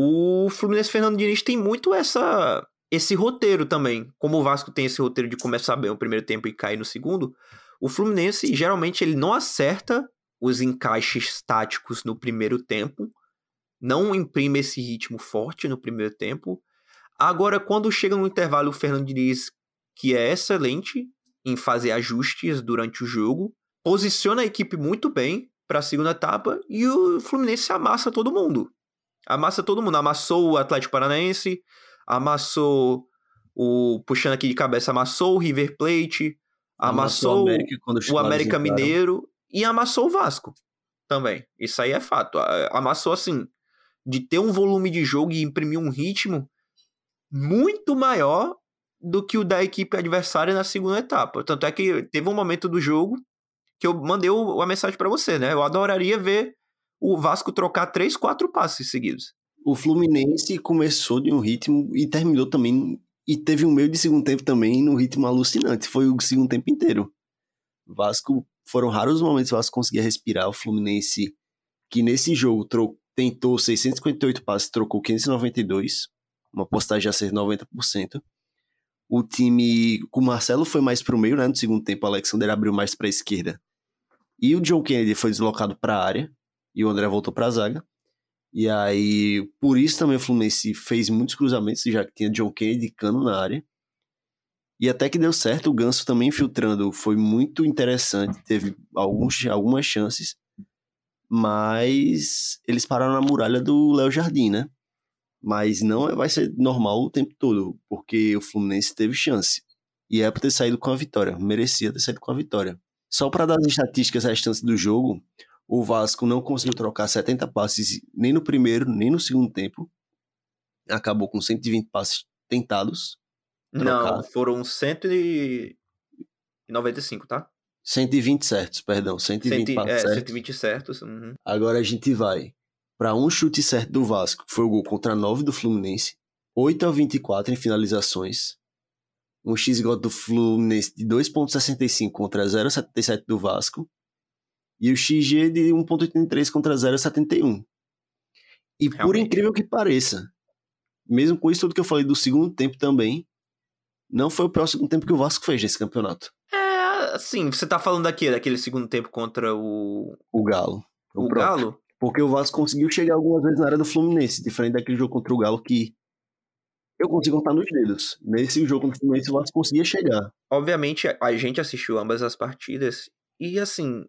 O Fluminense Fernando Diniz tem muito essa esse roteiro também. Como o Vasco tem esse roteiro de começar bem o primeiro tempo e cair no segundo, o Fluminense geralmente ele não acerta os encaixes táticos no primeiro tempo, não imprime esse ritmo forte no primeiro tempo. Agora, quando chega no intervalo, o Fernando Diniz, que é excelente em fazer ajustes durante o jogo, posiciona a equipe muito bem para a segunda etapa e o Fluminense amassa todo mundo. Amassa todo mundo. Amassou o Atlético Paranaense, amassou o. Puxando aqui de cabeça, amassou o River Plate, amassou, amassou o América, o América Mineiro e amassou o Vasco também. Isso aí é fato. Amassou assim, de ter um volume de jogo e imprimir um ritmo muito maior do que o da equipe adversária na segunda etapa. Tanto é que teve um momento do jogo que eu mandei a mensagem para você, né? Eu adoraria ver o Vasco trocar três, quatro passes seguidos. O Fluminense começou de um ritmo e terminou também. E teve um meio de segundo tempo também no ritmo alucinante. Foi o segundo tempo inteiro. Vasco, foram raros os momentos que o Vasco conseguia respirar. O Fluminense, que nesse jogo tentou 658 passes, trocou 592. Uma postagem a ser 90%. O time com o Marcelo foi mais pro meio, né? No segundo tempo, o Alexander abriu mais para a esquerda. E o John Kennedy foi deslocado para a área e o André voltou para a zaga. E aí, por isso também o Fluminense fez muitos cruzamentos, já que tinha John Kennedy e Cano na área. E até que deu certo, o Ganso também infiltrando foi muito interessante, teve alguns, algumas chances, mas eles pararam na muralha do Léo Jardim, né? Mas não é, vai ser normal o tempo todo, porque o Fluminense teve chance. E é para ter saído com a vitória, merecia ter saído com a vitória. Só para dar as estatísticas restantes do jogo, o Vasco não conseguiu trocar 70 passes nem no primeiro, nem no segundo tempo. Acabou com 120 passes tentados. Não, foram 195, tá? 120 certos, perdão. 120 Centi, passes é, certos. 120 certos. Uhum. Agora a gente vai para um chute certo do Vasco, que foi o gol contra 9 do Fluminense. 8 a 24 em finalizações. Um XG do Fluminense de 2.65 contra 0,77 do Vasco e o XG de 1.83 contra 0.71. E Realmente. por incrível que pareça, mesmo com isso tudo que eu falei do segundo tempo também, não foi o segundo tempo que o Vasco fez nesse campeonato. É, assim, você tá falando daqui, daquele segundo tempo contra o. O Galo. O, o Galo? Porque o Vasco conseguiu chegar algumas vezes na área do Fluminense, diferente daquele jogo contra o Galo que eu consigo contar nos dedos. Nesse jogo contra o Fluminense, o Vasco conseguia chegar. Obviamente, a gente assistiu ambas as partidas e, assim,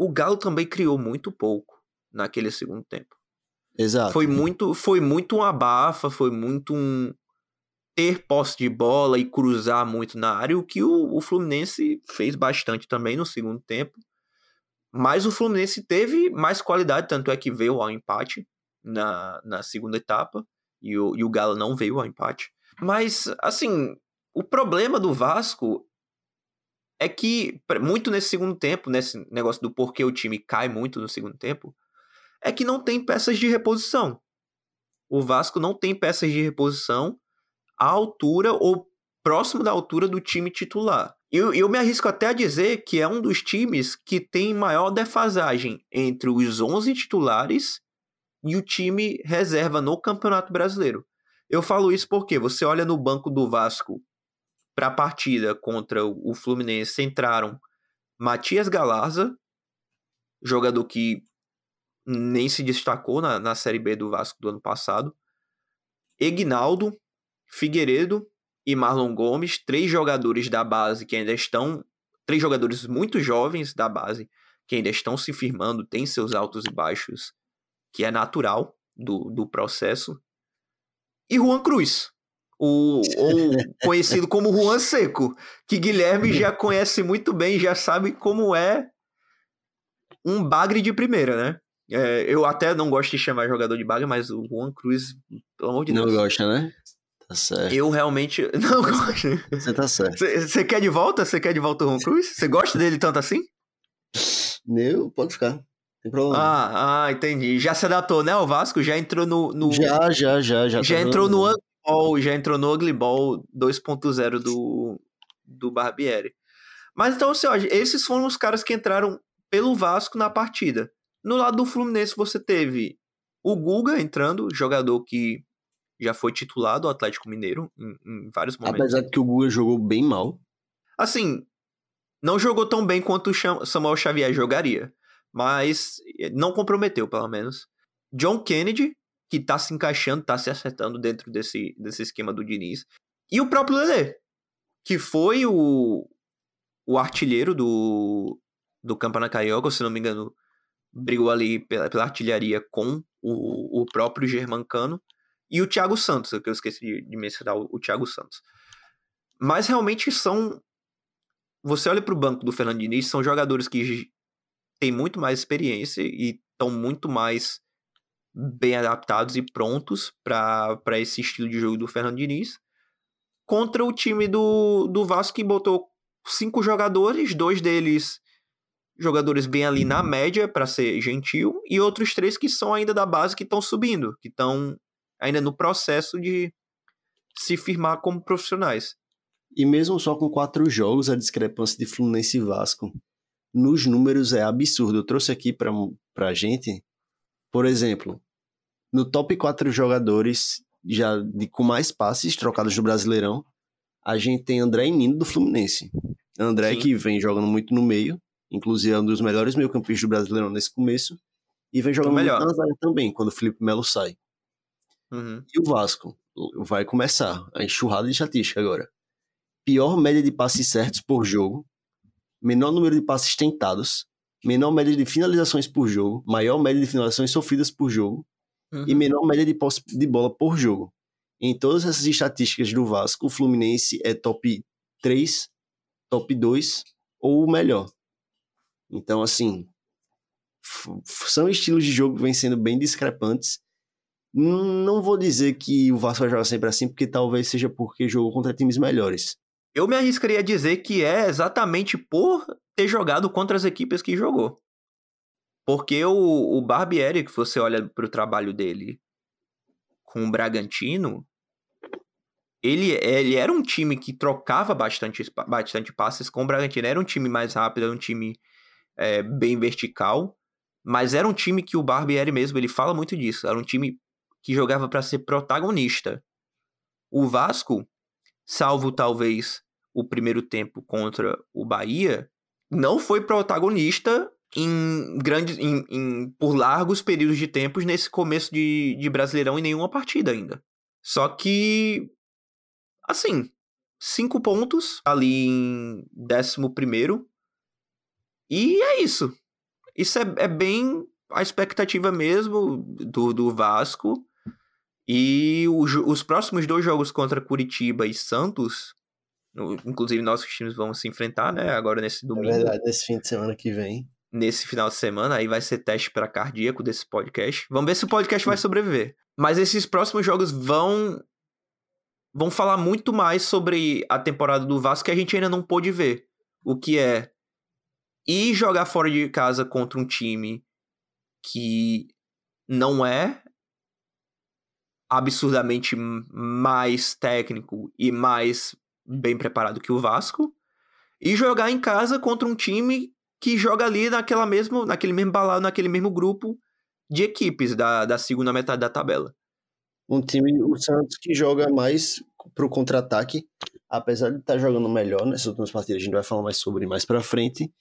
o Galo também criou muito pouco naquele segundo tempo. Exato. Foi muito, foi muito uma abafa, foi muito um ter posse de bola e cruzar muito na área, o que o, o Fluminense fez bastante também no segundo tempo. Mas o Fluminense teve mais qualidade, tanto é que veio ao empate na, na segunda etapa, e o, e o Galo não veio ao empate. Mas, assim, o problema do Vasco é que, muito nesse segundo tempo, nesse negócio do porquê o time cai muito no segundo tempo, é que não tem peças de reposição. O Vasco não tem peças de reposição à altura ou próximo da altura do time titular. Eu, eu me arrisco até a dizer que é um dos times que tem maior defasagem entre os 11 titulares e o time reserva no Campeonato Brasileiro. Eu falo isso porque você olha no banco do Vasco para a partida contra o Fluminense entraram Matias Galarza, jogador que nem se destacou na, na Série B do Vasco do ano passado, Egnaldo, Figueiredo e Marlon Gomes, três jogadores da base que ainda estão, três jogadores muito jovens da base que ainda estão se firmando, têm seus altos e baixos, que é natural do, do processo, e Juan Cruz, o, ou conhecido como Juan Seco, que Guilherme já *laughs* conhece muito bem, já sabe como é um bagre de primeira, né? É, eu até não gosto de chamar jogador de bagre, mas o Juan Cruz, pelo amor de Deus. Não gosta, né? Tá certo. Eu realmente *laughs* não gosto. Você tá certo. Você quer de volta? Você quer de volta o Juan Cruz? Você gosta dele tanto assim? Eu, pode ficar. Tem problema. Ah, ah, entendi. Já se adaptou, né? O Vasco já entrou no. no... Já, já, já. Já, já tá entrou no Ugly Ball, já entrou no Ugly Ball 2.0 do, do Barbieri. Mas então, assim, ó, esses foram os caras que entraram pelo Vasco na partida. No lado do Fluminense, você teve o Guga entrando, jogador que já foi titular do Atlético Mineiro em, em vários momentos. Apesar de que o Guga jogou bem mal. Assim, não jogou tão bem quanto o Samuel Xavier jogaria, mas não comprometeu, pelo menos. John Kennedy, que tá se encaixando, tá se acertando dentro desse, desse esquema do Diniz. E o próprio Lelê, que foi o, o artilheiro do, do Campeonato Carioca, se não me engano, brigou ali pela, pela artilharia com o, o próprio Germancano e o Thiago Santos, que eu esqueci de, de mencionar o, o Thiago Santos. Mas realmente são. Você olha para o banco do Fernando Diniz, são jogadores que têm muito mais experiência e estão muito mais bem adaptados e prontos para esse estilo de jogo do Fernando Diniz. Contra o time do, do Vasco que botou cinco jogadores, dois deles jogadores bem ali na média, para ser gentil, e outros três que são ainda da base que estão subindo, que estão ainda no processo de se firmar como profissionais. E mesmo só com quatro jogos, a discrepância de Fluminense e Vasco nos números é absurdo. Eu trouxe aqui para a gente, por exemplo, no top quatro jogadores já de, com mais passes trocados do Brasileirão, a gente tem André e Nino do Fluminense. André Sim. que vem jogando muito no meio, inclusive é um dos melhores meio-campistas do Brasileirão nesse começo, e vem jogando melhor. muito na zaga também, quando o Felipe Melo sai. Uhum. E o Vasco vai começar a enxurrada de estatística agora. Pior média de passes certos por jogo, menor número de passes tentados, menor média de finalizações por jogo, maior média de finalizações sofridas por jogo uhum. e menor média de posse de bola por jogo. Em todas essas estatísticas do Vasco, o Fluminense é top 3, top 2 ou o melhor. Então, assim, são estilos de jogo que vêm sendo bem discrepantes. Não vou dizer que o Vasco vai jogar sempre assim, porque talvez seja porque jogou contra times melhores. Eu me arriscaria a dizer que é exatamente por ter jogado contra as equipes que jogou. Porque o, o Barbieri, que você olha para o trabalho dele com o Bragantino, ele, ele era um time que trocava bastante, bastante passes com o Bragantino. Era um time mais rápido, era um time é, bem vertical, mas era um time que o Barbieri mesmo, ele fala muito disso, era um time que jogava para ser protagonista. O Vasco salvo talvez o primeiro tempo contra o Bahia, não foi protagonista em grandes, em, em, por largos períodos de tempos nesse começo de, de Brasileirão em nenhuma partida ainda. Só que, assim, cinco pontos ali em décimo primeiro. E é isso. Isso é, é bem a expectativa mesmo do, do Vasco. E o, os próximos dois jogos contra Curitiba e Santos, inclusive nossos times vão se enfrentar, né? Agora nesse é domingo. É verdade, nesse fim de semana que vem. Nesse final de semana, aí vai ser teste para cardíaco desse podcast. Vamos ver se o podcast vai sobreviver. Mas esses próximos jogos vão vão falar muito mais sobre a temporada do Vasco que a gente ainda não pôde ver. O que é ir jogar fora de casa contra um time que não é absurdamente mais técnico e mais bem preparado que o Vasco e jogar em casa contra um time que joga ali naquela mesmo, naquele mesmo balado, naquele mesmo grupo de equipes da, da segunda metade da tabela. Um time, o Santos, que joga mais pro contra-ataque, apesar de estar tá jogando melhor nessas últimas partidas, a gente vai falar mais sobre mais pra frente,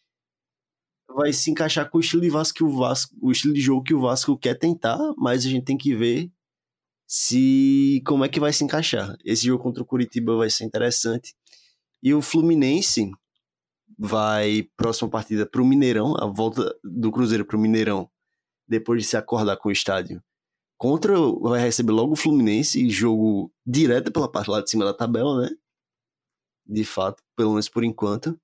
vai se encaixar com o estilo de Vasco que o Vasco, o estilo de jogo que o Vasco quer tentar, mas a gente tem que ver se como é que vai se encaixar. Esse jogo contra o Curitiba vai ser interessante. E o Fluminense vai próxima partida para o Mineirão, a volta do Cruzeiro para o Mineirão, depois de se acordar com o estádio. Contra vai receber logo o Fluminense, jogo direto pela parte lá de cima da tabela, né? De fato, pelo menos por enquanto.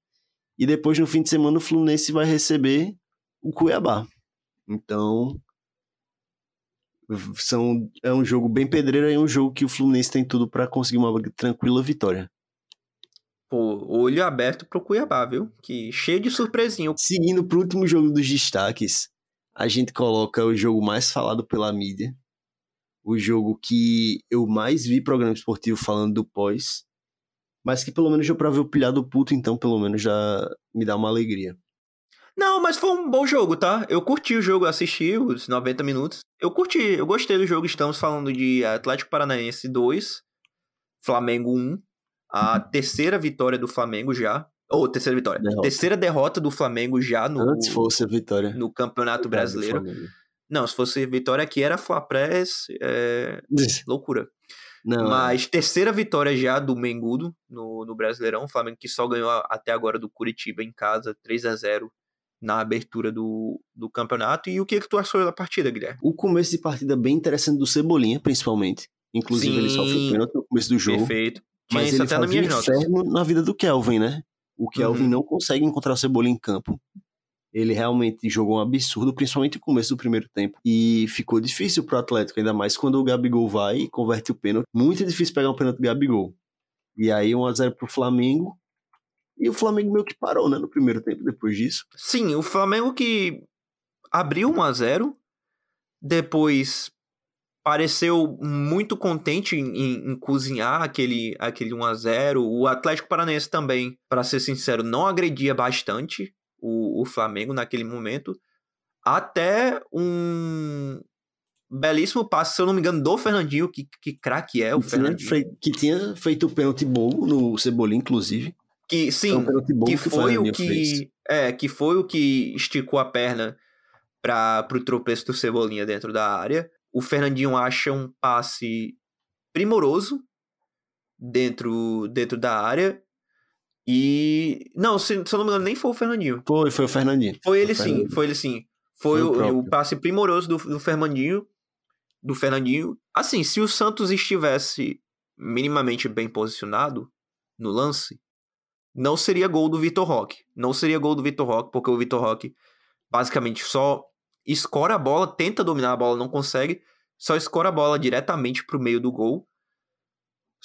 E depois, no fim de semana, o Fluminense vai receber o Cuiabá. Então, são, é um jogo bem pedreiro e é um jogo que o Fluminense tem tudo para conseguir uma tranquila vitória. Pô, olho aberto pro Cuiabá, viu? Que cheio de surpresinha. Seguindo pro último jogo dos destaques, a gente coloca o jogo mais falado pela mídia. O jogo que eu mais vi programa esportivo falando do pós, mas que pelo menos deu pra ver o pilhado puto, então pelo menos já me dá uma alegria. Não, mas foi um bom jogo, tá? Eu curti o jogo, assisti os 90 minutos. Eu curti, eu gostei do jogo. Estamos falando de Atlético Paranaense 2, Flamengo 1. A terceira vitória do Flamengo já. Ou oh, terceira vitória. Derrota. Terceira derrota do Flamengo já no. Antes fosse vitória. No Campeonato Brasileiro. Não, se fosse vitória aqui era Flapress. É... *laughs* loucura. Não, é. Mas é. terceira vitória já do Mengudo no, no Brasileirão. O Flamengo que só ganhou até agora do Curitiba em casa, 3 a 0 na abertura do, do campeonato. E o que, que tu achou da partida, Guilherme? O começo de partida bem interessante do Cebolinha, principalmente. Inclusive, Sim, ele sofreu pênalti no começo do jogo. Perfeito. Tinha mas ele até fazia um inferno na vida do Kelvin, né? O Kelvin uhum. não consegue encontrar o Cebolinha em campo. Ele realmente jogou um absurdo, principalmente no começo do primeiro tempo. E ficou difícil pro Atlético, ainda mais quando o Gabigol vai e converte o pênalti. Muito difícil pegar um pênalti do Gabigol. E aí 1x0 pro Flamengo. E o Flamengo meio que parou, né, no primeiro tempo depois disso. Sim, o Flamengo que abriu 1x0, depois pareceu muito contente em, em, em, cozinhar aquele, aquele 1 a 0 O Atlético Paranaense também, para ser sincero, não agredia bastante o, o Flamengo naquele momento, até um belíssimo passe, se eu não me engano, do Fernandinho, que, que craque é o que Fernandinho. Tinha, que tinha feito o pênalti bom no Cebolinha, inclusive. Que sim, que, que, foi o, o que fez. é, que foi o que esticou a perna para o tropeço do Cebolinha dentro da área. O Fernandinho acha um passe primoroso dentro dentro da área e. Não, se, se eu não me engano, nem foi o Fernandinho. Foi, foi o Fernandinho. Foi ele foi sim, Fernandinho. foi ele sim. Foi, foi o, o, passe primoroso do, do Fernandinho. Do Fernandinho. Assim, se o Santos estivesse minimamente bem posicionado no lance, não seria gol do Vitor Roque. Não seria gol do Vitor Roque, porque o Vitor Roque basicamente só escora a bola, tenta dominar a bola, não consegue, só escora a bola diretamente pro meio do gol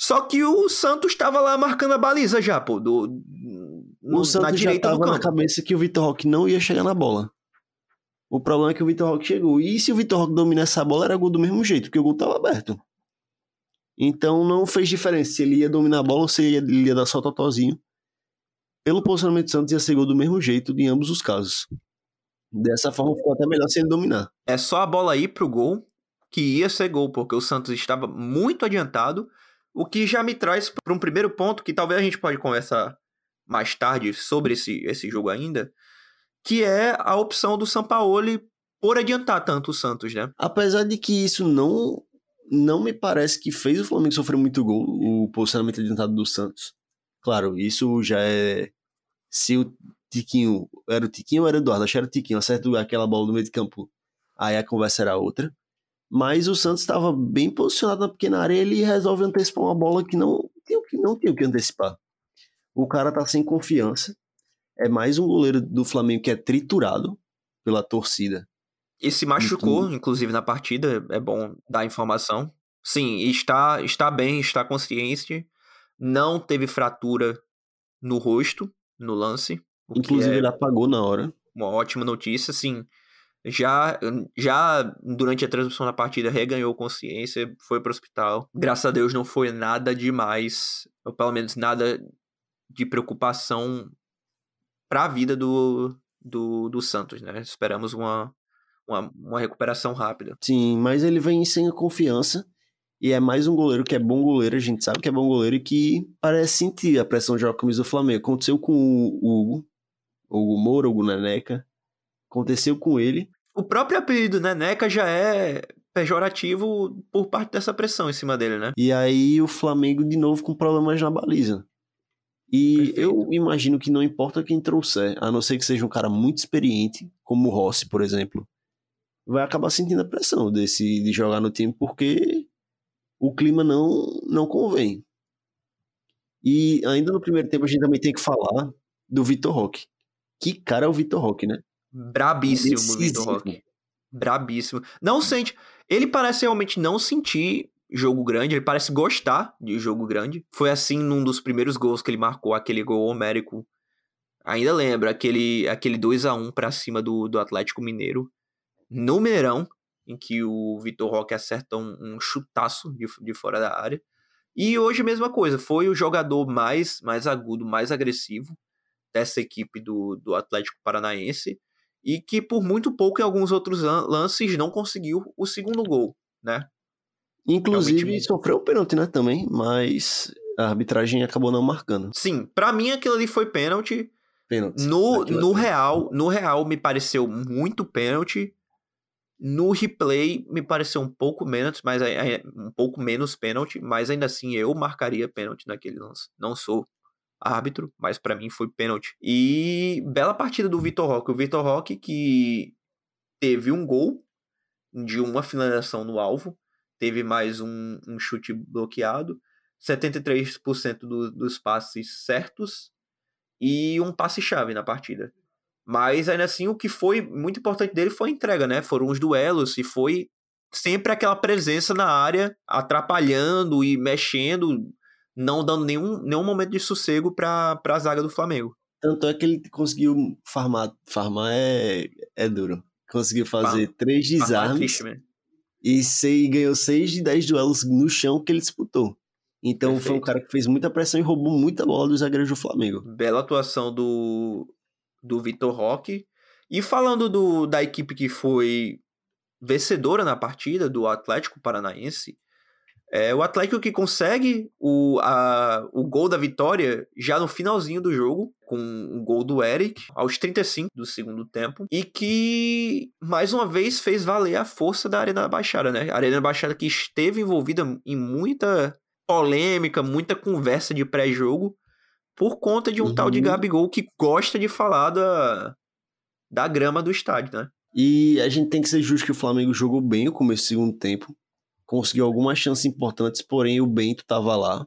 só que o Santos estava lá marcando a baliza já, pô, do, no, o Santos na direita já tava do na cabeça que o Vitor Roque não ia chegar na bola. O problema é que o Vitor Roque chegou. E se o Vitor Roque dominasse essa bola, era gol do mesmo jeito, porque o gol estava aberto. Então não fez diferença se ele ia dominar a bola ou se ele ia, ia dar só totozinho. Pelo posicionamento do Santos ia ser gol do mesmo jeito em ambos os casos. Dessa forma ficou até melhor sem dominar. É só a bola ir pro gol que ia ser gol, porque o Santos estava muito adiantado O que já me traz para um primeiro ponto que talvez a gente pode conversar mais tarde sobre esse, esse jogo ainda, que é a opção do Sampaoli por adiantar tanto o Santos, né? Apesar de que isso não não me parece que fez o Flamengo sofrer muito gol, o posicionamento adiantado do Santos. Claro, isso já é. Se o Tiquinho. Era o Tiquinho ou era o Eduardo? Acho que era o Tiquinho, acerta aquela bola no meio de campo. Aí a conversa era outra. Mas o Santos estava bem posicionado na pequena área e ele resolve antecipar uma bola que não tinha, não tinha o que antecipar. O cara tá sem confiança. É mais um goleiro do Flamengo que é triturado pela torcida. E se machucou, uhum. inclusive, na partida. É bom dar informação. Sim, está, está bem, está consciente. Não teve fratura no rosto, no lance. Inclusive, é ele apagou na hora. Uma ótima notícia, sim já, já durante a transmissão da partida reganhou consciência, foi pro hospital. Graças a Deus não foi nada demais, ou pelo menos nada de preocupação para a vida do, do, do Santos, né? Esperamos uma, uma, uma recuperação rápida. Sim, mas ele vem sem confiança. E é mais um goleiro que é bom goleiro, a gente sabe que é bom goleiro e que parece sentir a pressão de jogar camisa do Flamengo. Aconteceu com o Hugo, Hugo Moura, Hugo Neneca, Aconteceu com ele. O próprio apelido Neneca já é pejorativo por parte dessa pressão em cima dele, né? E aí o Flamengo de novo com problemas na baliza. E Perfeito. eu imagino que não importa quem trouxer, a não ser que seja um cara muito experiente, como o Rossi, por exemplo, vai acabar sentindo a pressão desse de jogar no time porque o clima não não convém. E ainda no primeiro tempo a gente também tem que falar do Vitor Roque. Que cara é o Vitor Roque, né? Brabíssimo, Vitor Roque. Brabíssimo. Não sente. Ele parece realmente não sentir jogo grande, ele parece gostar de jogo grande. Foi assim num dos primeiros gols que ele marcou, aquele gol homérico. Ainda lembro, aquele, aquele 2 a 1 para cima do, do Atlético Mineiro. No Mineirão, em que o Vitor Roque acerta um, um chutaço de, de fora da área. E hoje a mesma coisa, foi o jogador mais, mais agudo, mais agressivo dessa equipe do, do Atlético Paranaense e que por muito pouco em alguns outros lances não conseguiu o segundo gol, né? Inclusive Realmente... sofreu o pênalti, né, também, mas a arbitragem acabou não marcando. Sim, para mim aquilo ali foi pênalti. Pênalti. No, no real, no real me pareceu muito pênalti. No replay me pareceu um pouco menos, mas um pouco menos pênalti, mas ainda assim eu marcaria pênalti naquele lance. Não sou árbitro, mas para mim foi pênalti. E bela partida do Vitor Roque. O Vitor Roque que teve um gol de uma finalização no alvo, teve mais um, um chute bloqueado, 73% do, dos passes certos e um passe-chave na partida. Mas ainda assim, o que foi muito importante dele foi a entrega, né? Foram os duelos e foi sempre aquela presença na área, atrapalhando e mexendo, não dando nenhum, nenhum momento de sossego para a zaga do Flamengo. Tanto é que ele conseguiu farmar. Farmar é, é duro. Conseguiu fazer Farm. três é desarmes. É e, sei, ganhou seis de dez duelos no chão que ele disputou. Então Perfeito. foi um cara que fez muita pressão e roubou muita bola dos zagueiros do Flamengo. Bela atuação do, do Vitor Roque. E falando do, da equipe que foi vencedora na partida, do Atlético Paranaense, é o Atlético que consegue o, a, o gol da vitória já no finalzinho do jogo, com o gol do Eric, aos 35 do segundo tempo, e que mais uma vez fez valer a força da Arena da Baixada, né? A Arena da Baixada que esteve envolvida em muita polêmica, muita conversa de pré-jogo, por conta de um uhum. tal de uhum. Gabigol que gosta de falar da, da grama do estádio, né? E a gente tem que ser justo que o Flamengo jogou bem o começo do segundo tempo conseguiu algumas chances importantes, porém o Bento estava lá.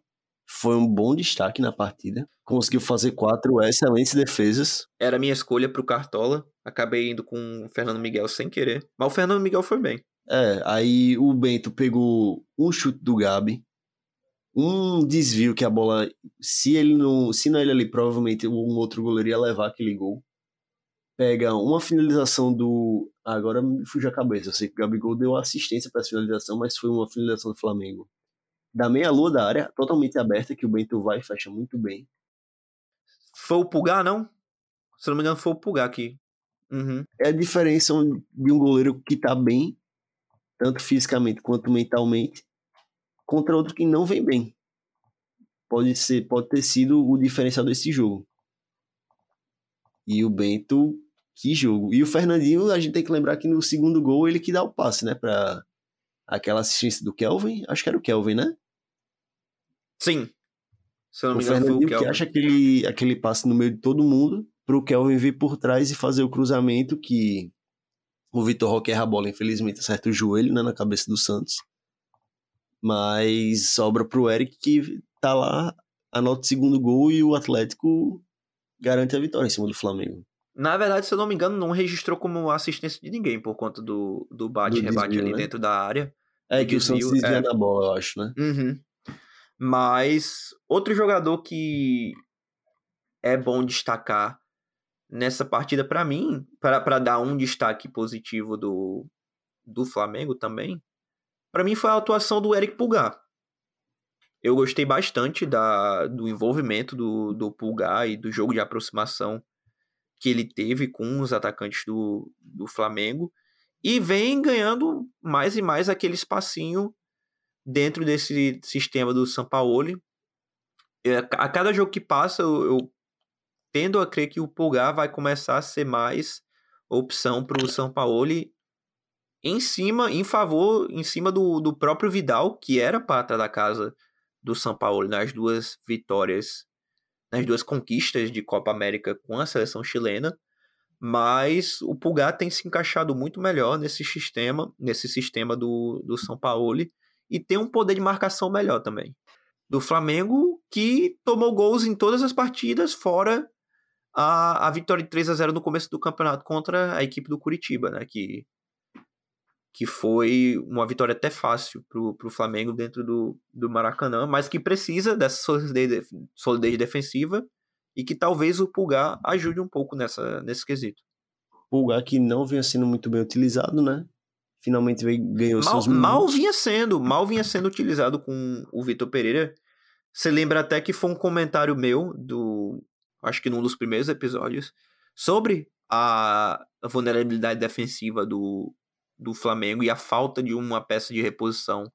Foi um bom destaque na partida. Conseguiu fazer quatro excelentes defesas. Era minha escolha para o Cartola. Acabei indo com o Fernando Miguel sem querer. Mas o Fernando Miguel foi bem. É, aí o Bento pegou um chute do Gabi, um desvio que a bola, se ele não, se não ele ali, provavelmente um outro goleiro ia levar aquele gol pega uma finalização do. Agora me fugiu a cabeça. Eu sei que o Gabigol deu assistência para essa finalização, mas foi uma finalização do Flamengo. Da meia-lua da área, totalmente aberta, que o Bento vai e fecha muito bem. Foi o Pulgar, não? Se não me engano, foi o Pulgar aqui. Uhum. É a diferença de um goleiro que tá bem, tanto fisicamente quanto mentalmente, contra outro que não vem bem. pode, ser, pode ter sido o diferencial desse jogo. E o Bento, que jogo. E o Fernandinho, a gente tem que lembrar que no segundo gol ele que dá o passe, né? Pra aquela assistência do Kelvin. Acho que era o Kelvin, né? Sim. Se eu não o me engano, Fernandinho o que acha aquele, aquele passe no meio de todo mundo pro Kelvin vir por trás e fazer o cruzamento que o Vitor Roque erra a bola, infelizmente, acerta o joelho né, na cabeça do Santos. Mas sobra pro Eric que tá lá, anota o segundo gol e o Atlético garante a vitória em cima do Flamengo. Na verdade, se eu não me engano, não registrou como assistência de ninguém por conta do, do bate-rebate ali né? dentro da área. É que o Santos desvia é. na bola, eu acho, né? Uhum. Mas outro jogador que é bom destacar nessa partida para mim, para dar um destaque positivo do, do Flamengo também, para mim foi a atuação do Eric Pulgar. Eu gostei bastante da, do envolvimento do, do Pulgar e do jogo de aproximação que ele teve com os atacantes do, do Flamengo. E vem ganhando mais e mais aquele espacinho dentro desse sistema do Sampaoli. É, a cada jogo que passa, eu, eu tendo a crer que o Pulgar vai começar a ser mais opção para o Sampaoli em cima, em favor, em cima do, do próprio Vidal, que era pata da casa do São Paulo nas duas vitórias, nas duas conquistas de Copa América com a seleção chilena, mas o Pulgar tem se encaixado muito melhor nesse sistema, nesse sistema do, do São Paulo e tem um poder de marcação melhor também. Do Flamengo, que tomou gols em todas as partidas, fora a, a vitória de 3 a 0 no começo do campeonato contra a equipe do Curitiba, né? Que que foi uma vitória até fácil para o Flamengo dentro do, do Maracanã, mas que precisa dessa solidez, solidez defensiva e que talvez o Pulgar ajude um pouco nessa, nesse quesito. Pulgar que não vinha sendo muito bem utilizado, né? Finalmente veio, ganhou mal, seus Mal vinha sendo, mal vinha sendo utilizado com o Vitor Pereira. Você lembra até que foi um comentário meu, do acho que num dos primeiros episódios, sobre a vulnerabilidade defensiva do, do Flamengo e a falta de uma peça de reposição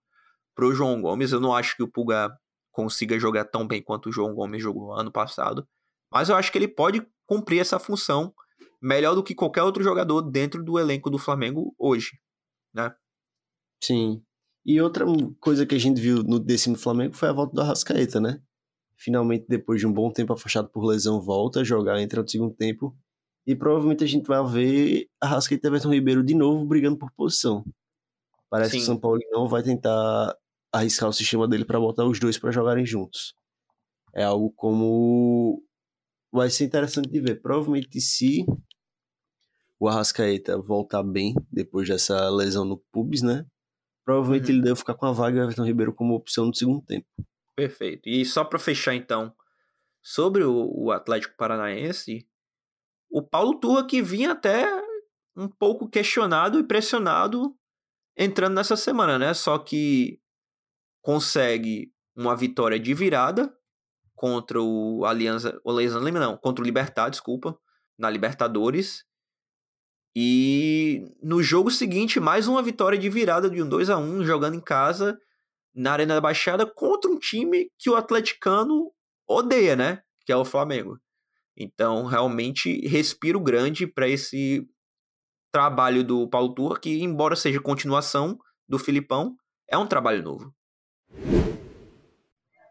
pro João Gomes. Eu não acho que o Pulga consiga jogar tão bem quanto o João Gomes jogou ano passado, mas eu acho que ele pode cumprir essa função melhor do que qualquer outro jogador dentro do elenco do Flamengo hoje, né? Sim. E outra coisa que a gente viu no décimo Flamengo foi a volta do Arrascaeta, né? Finalmente, depois de um bom tempo afastado por lesão, volta a jogar, entra no segundo tempo e provavelmente a gente vai ver a Rascaeta e Everton Ribeiro de novo brigando por posição. Parece Sim. que o São Paulo não vai tentar arriscar o sistema dele para botar os dois para jogarem juntos. É algo como vai ser interessante de ver. Provavelmente se o Arrascaeta voltar bem depois dessa lesão no pubis, né? Provavelmente uhum. ele deve ficar com a vaga e o Everton Ribeiro como opção no segundo tempo. Perfeito. E só para fechar então, sobre o Atlético Paranaense, o Paulo Turra que vinha até um pouco questionado e pressionado entrando nessa semana, né? Só que consegue uma vitória de virada contra o Aliança, o Aliança não, contra o Libertad, desculpa, na Libertadores. E no jogo seguinte, mais uma vitória de virada de um 2 a 1 jogando em casa na Arena da Baixada contra um time que o atleticano odeia, né? Que é o Flamengo. Então, realmente, respiro grande para esse trabalho do Paulo Turra, que, embora seja continuação do Filipão, é um trabalho novo.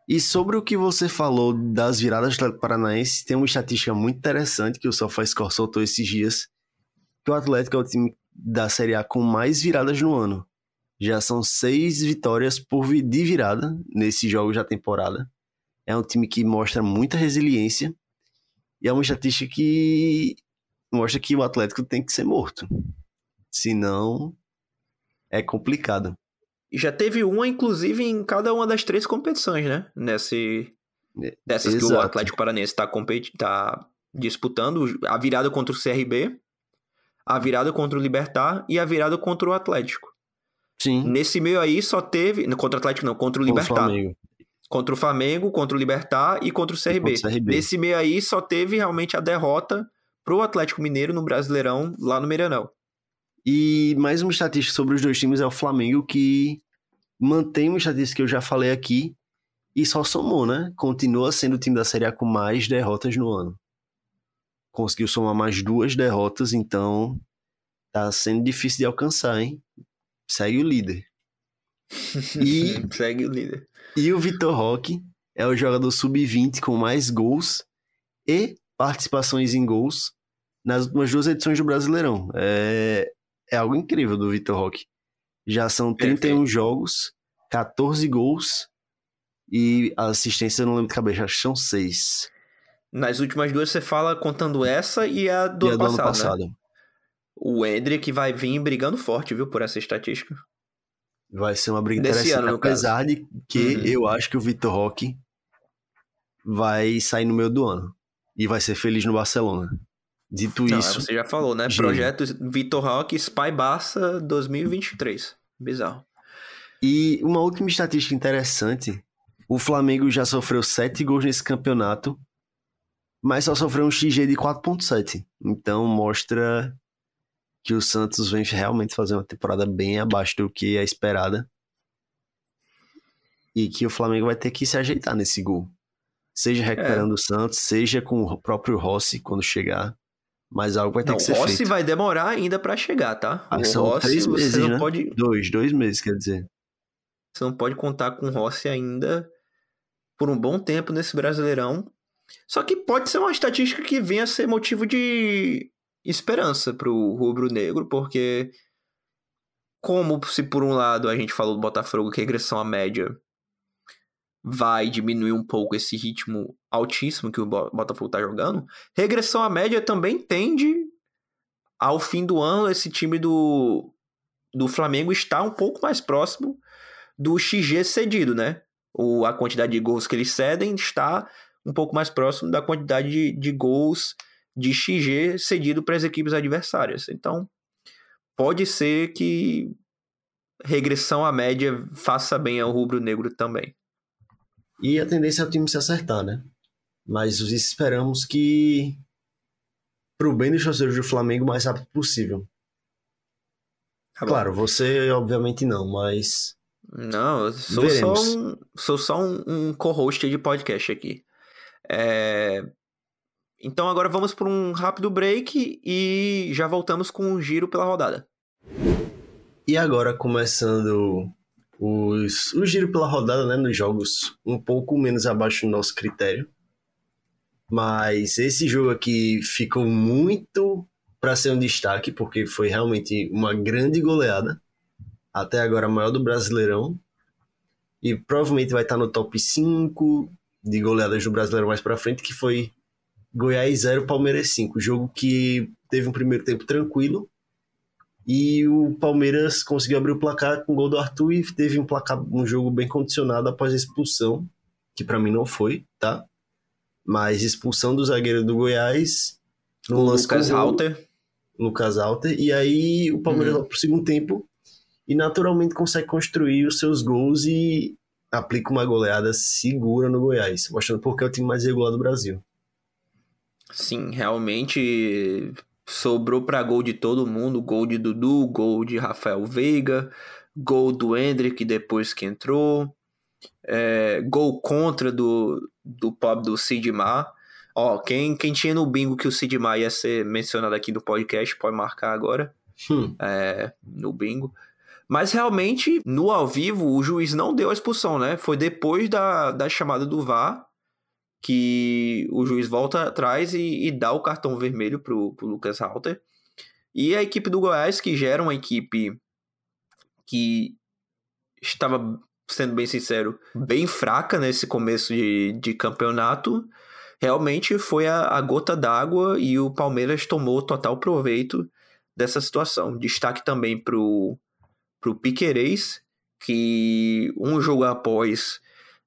E sobre o que você falou das viradas do Atlético Paranaense, tem uma estatística muito interessante que o SofaScore soltou esses dias, que o Atlético é o time da Série A com mais viradas no ano. Já são seis vitórias por de virada nesses jogos da temporada. É um time que mostra muita resiliência e é uma estatística que mostra que o Atlético tem que ser morto. Senão, é complicado. E já teve uma, inclusive, em cada uma das três competições, né? Nesse, é, dessas Exato. que o Atlético Paranense está tá disputando. A virada contra o CRB, a virada contra o Libertar e a virada contra o Atlético. Sim. Nesse meio aí só teve. Contra o Atlético não, contra o Libertar. O contra o Flamengo, contra o Libertar e contra o CRB. Contra o CRB. Nesse meio aí só teve realmente a derrota pro Atlético Mineiro no Brasileirão lá no Miranão. E mais uma estatística sobre os dois times é o Flamengo que mantém uma estatística que eu já falei aqui e só somou, né? Continua sendo o time da Série A com mais derrotas no ano. Conseguiu somar mais duas derrotas, então tá sendo difícil de alcançar, hein? Segue o líder. *laughs* E segue o líder. E o Vitor Roque é o jogador sub-20 com mais gols e participações em gols nas últimas duas edições do Brasileirão. É, é algo incrível do Vitor Roque. Já são 31 Perfeito. jogos, 14 gols e assistência, eu não lembro de cabeça, acho que são 6. Nas últimas duas você fala contando essa e a do, e ano, a do passado, ano passado. Né? O Hendrick vai vir brigando forte, viu, por essa estatística. Vai ser uma briga Desse interessante, ano, apesar caso. de que uhum. eu acho que o Vitor Roque vai sair no meio do ano e vai ser feliz no Barcelona. Dito Não, isso. Você já falou, né? Projeto Vitor Roque Spy Barça 2023. Bizarro. E uma última estatística interessante: o Flamengo já sofreu 7 gols nesse campeonato, mas só sofreu um XG de 4,7. Então mostra que o Santos vem realmente fazer uma temporada bem abaixo do que é esperada. E que o Flamengo vai ter que se ajeitar nesse gol. Seja recuperando é. o Santos, seja com o próprio Rossi quando chegar. Mas algo vai ter não, que ser Rossi feito. Rossi vai demorar ainda para chegar, tá? Ah, são Rossi, três meses, não né? pode... Dois, dois meses, quer dizer. Você não pode contar com o Rossi ainda por um bom tempo nesse Brasileirão. Só que pode ser uma estatística que venha a ser motivo de esperança pro rubro-negro, porque como se por um lado a gente falou do Botafogo que a regressão à média vai diminuir um pouco esse ritmo altíssimo que o Botafogo está jogando, regressão à média também tende ao fim do ano esse time do, do Flamengo está um pouco mais próximo do XG cedido, né? O, a quantidade de gols que eles cedem está um pouco mais próximo da quantidade de, de gols de XG cedido para as equipes adversárias. Então, pode ser que regressão à média faça bem ao rubro-negro também. E a tendência é o time se acertar, né? Mas esperamos que pro bem dos torcedores do Flamengo o mais rápido possível. Tá claro, você obviamente não, mas. Não, sou só um, sou só um, um co-host de podcast aqui. É... Então agora vamos para um rápido break e já voltamos com um giro pela rodada. E agora começando os, o giro pela rodada, né, nos jogos um pouco menos abaixo do nosso critério. Mas esse jogo aqui ficou muito para ser um destaque, porque foi realmente uma grande goleada. Até agora a maior do Brasileirão. E provavelmente vai estar no top 5 de goleadas do Brasileirão mais para frente, que foi Goiás 0, Palmeiras 5. Jogo que teve um primeiro tempo tranquilo, e o Palmeiras conseguiu abrir o placar com o gol do Arthur e teve um placar um jogo bem condicionado após a expulsão, que para mim não foi, tá? Mas expulsão do zagueiro do Goiás no lance Lucas Alter. Lucas Alter. E aí o Palmeiras uhum. vai pro segundo tempo e naturalmente consegue construir os seus gols e aplica uma goleada segura no Goiás, mostrando porque é o time mais regular do Brasil. Sim, realmente sobrou para gol de todo mundo, gol de Dudu, gol de Rafael Veiga, gol do Hendrick depois que entrou, é, gol contra do, do pop do Sidmar. Ó, quem, quem tinha no bingo que o Sidmar ia ser mencionado aqui no podcast, pode marcar agora hum. é, no bingo. Mas realmente, no ao vivo, o juiz não deu a expulsão, né? Foi depois da, da chamada do VAR que o juiz volta atrás e, e dá o cartão vermelho pro, pro Lucas Halter. E a equipe do Goiás, que já era uma equipe que estava, sendo bem sincero, bem fraca nesse começo de, de campeonato, realmente foi a, a gota d'água e o Palmeiras tomou total proveito dessa situação. Destaque também pro, pro Piquerez, que um jogo após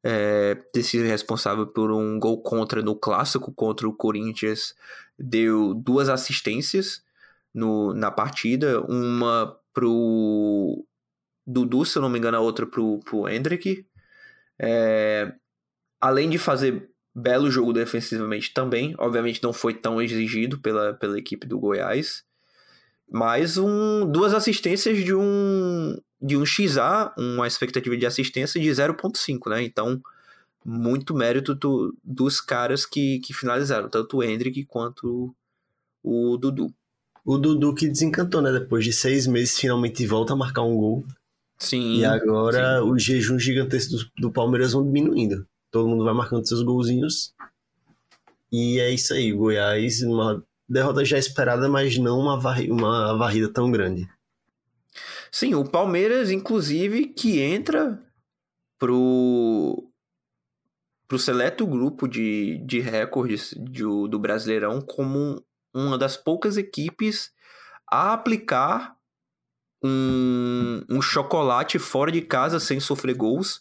é, ter sido responsável por um gol contra no clássico contra o Corinthians, deu duas assistências no, na partida, uma pro Dudu, se eu não me engano, a outra pro, pro Hendrick. É, além de fazer belo jogo defensivamente também, obviamente não foi tão exigido pela, pela equipe do Goiás, mas um, duas assistências de um de um XA, uma expectativa de assistência de 0.5, né? Então, muito mérito do, dos caras que, que finalizaram, tanto o Hendrick quanto o Dudu. O Dudu que desencantou, né? Depois de seis meses, finalmente volta a marcar um gol. Sim. E agora sim. os jejuns gigantescos do, do, Palmeiras vão diminuindo. Todo mundo vai marcando seus golzinhos. E é isso aí, Goiás, uma derrota já esperada, mas não uma, varri uma varrida tão grande. Sim, o Palmeiras, inclusive, que entra pro, pro seleto grupo de, de recordes de, do Brasileirão como uma das poucas equipes a aplicar um, um chocolate fora de casa sem sofrer gols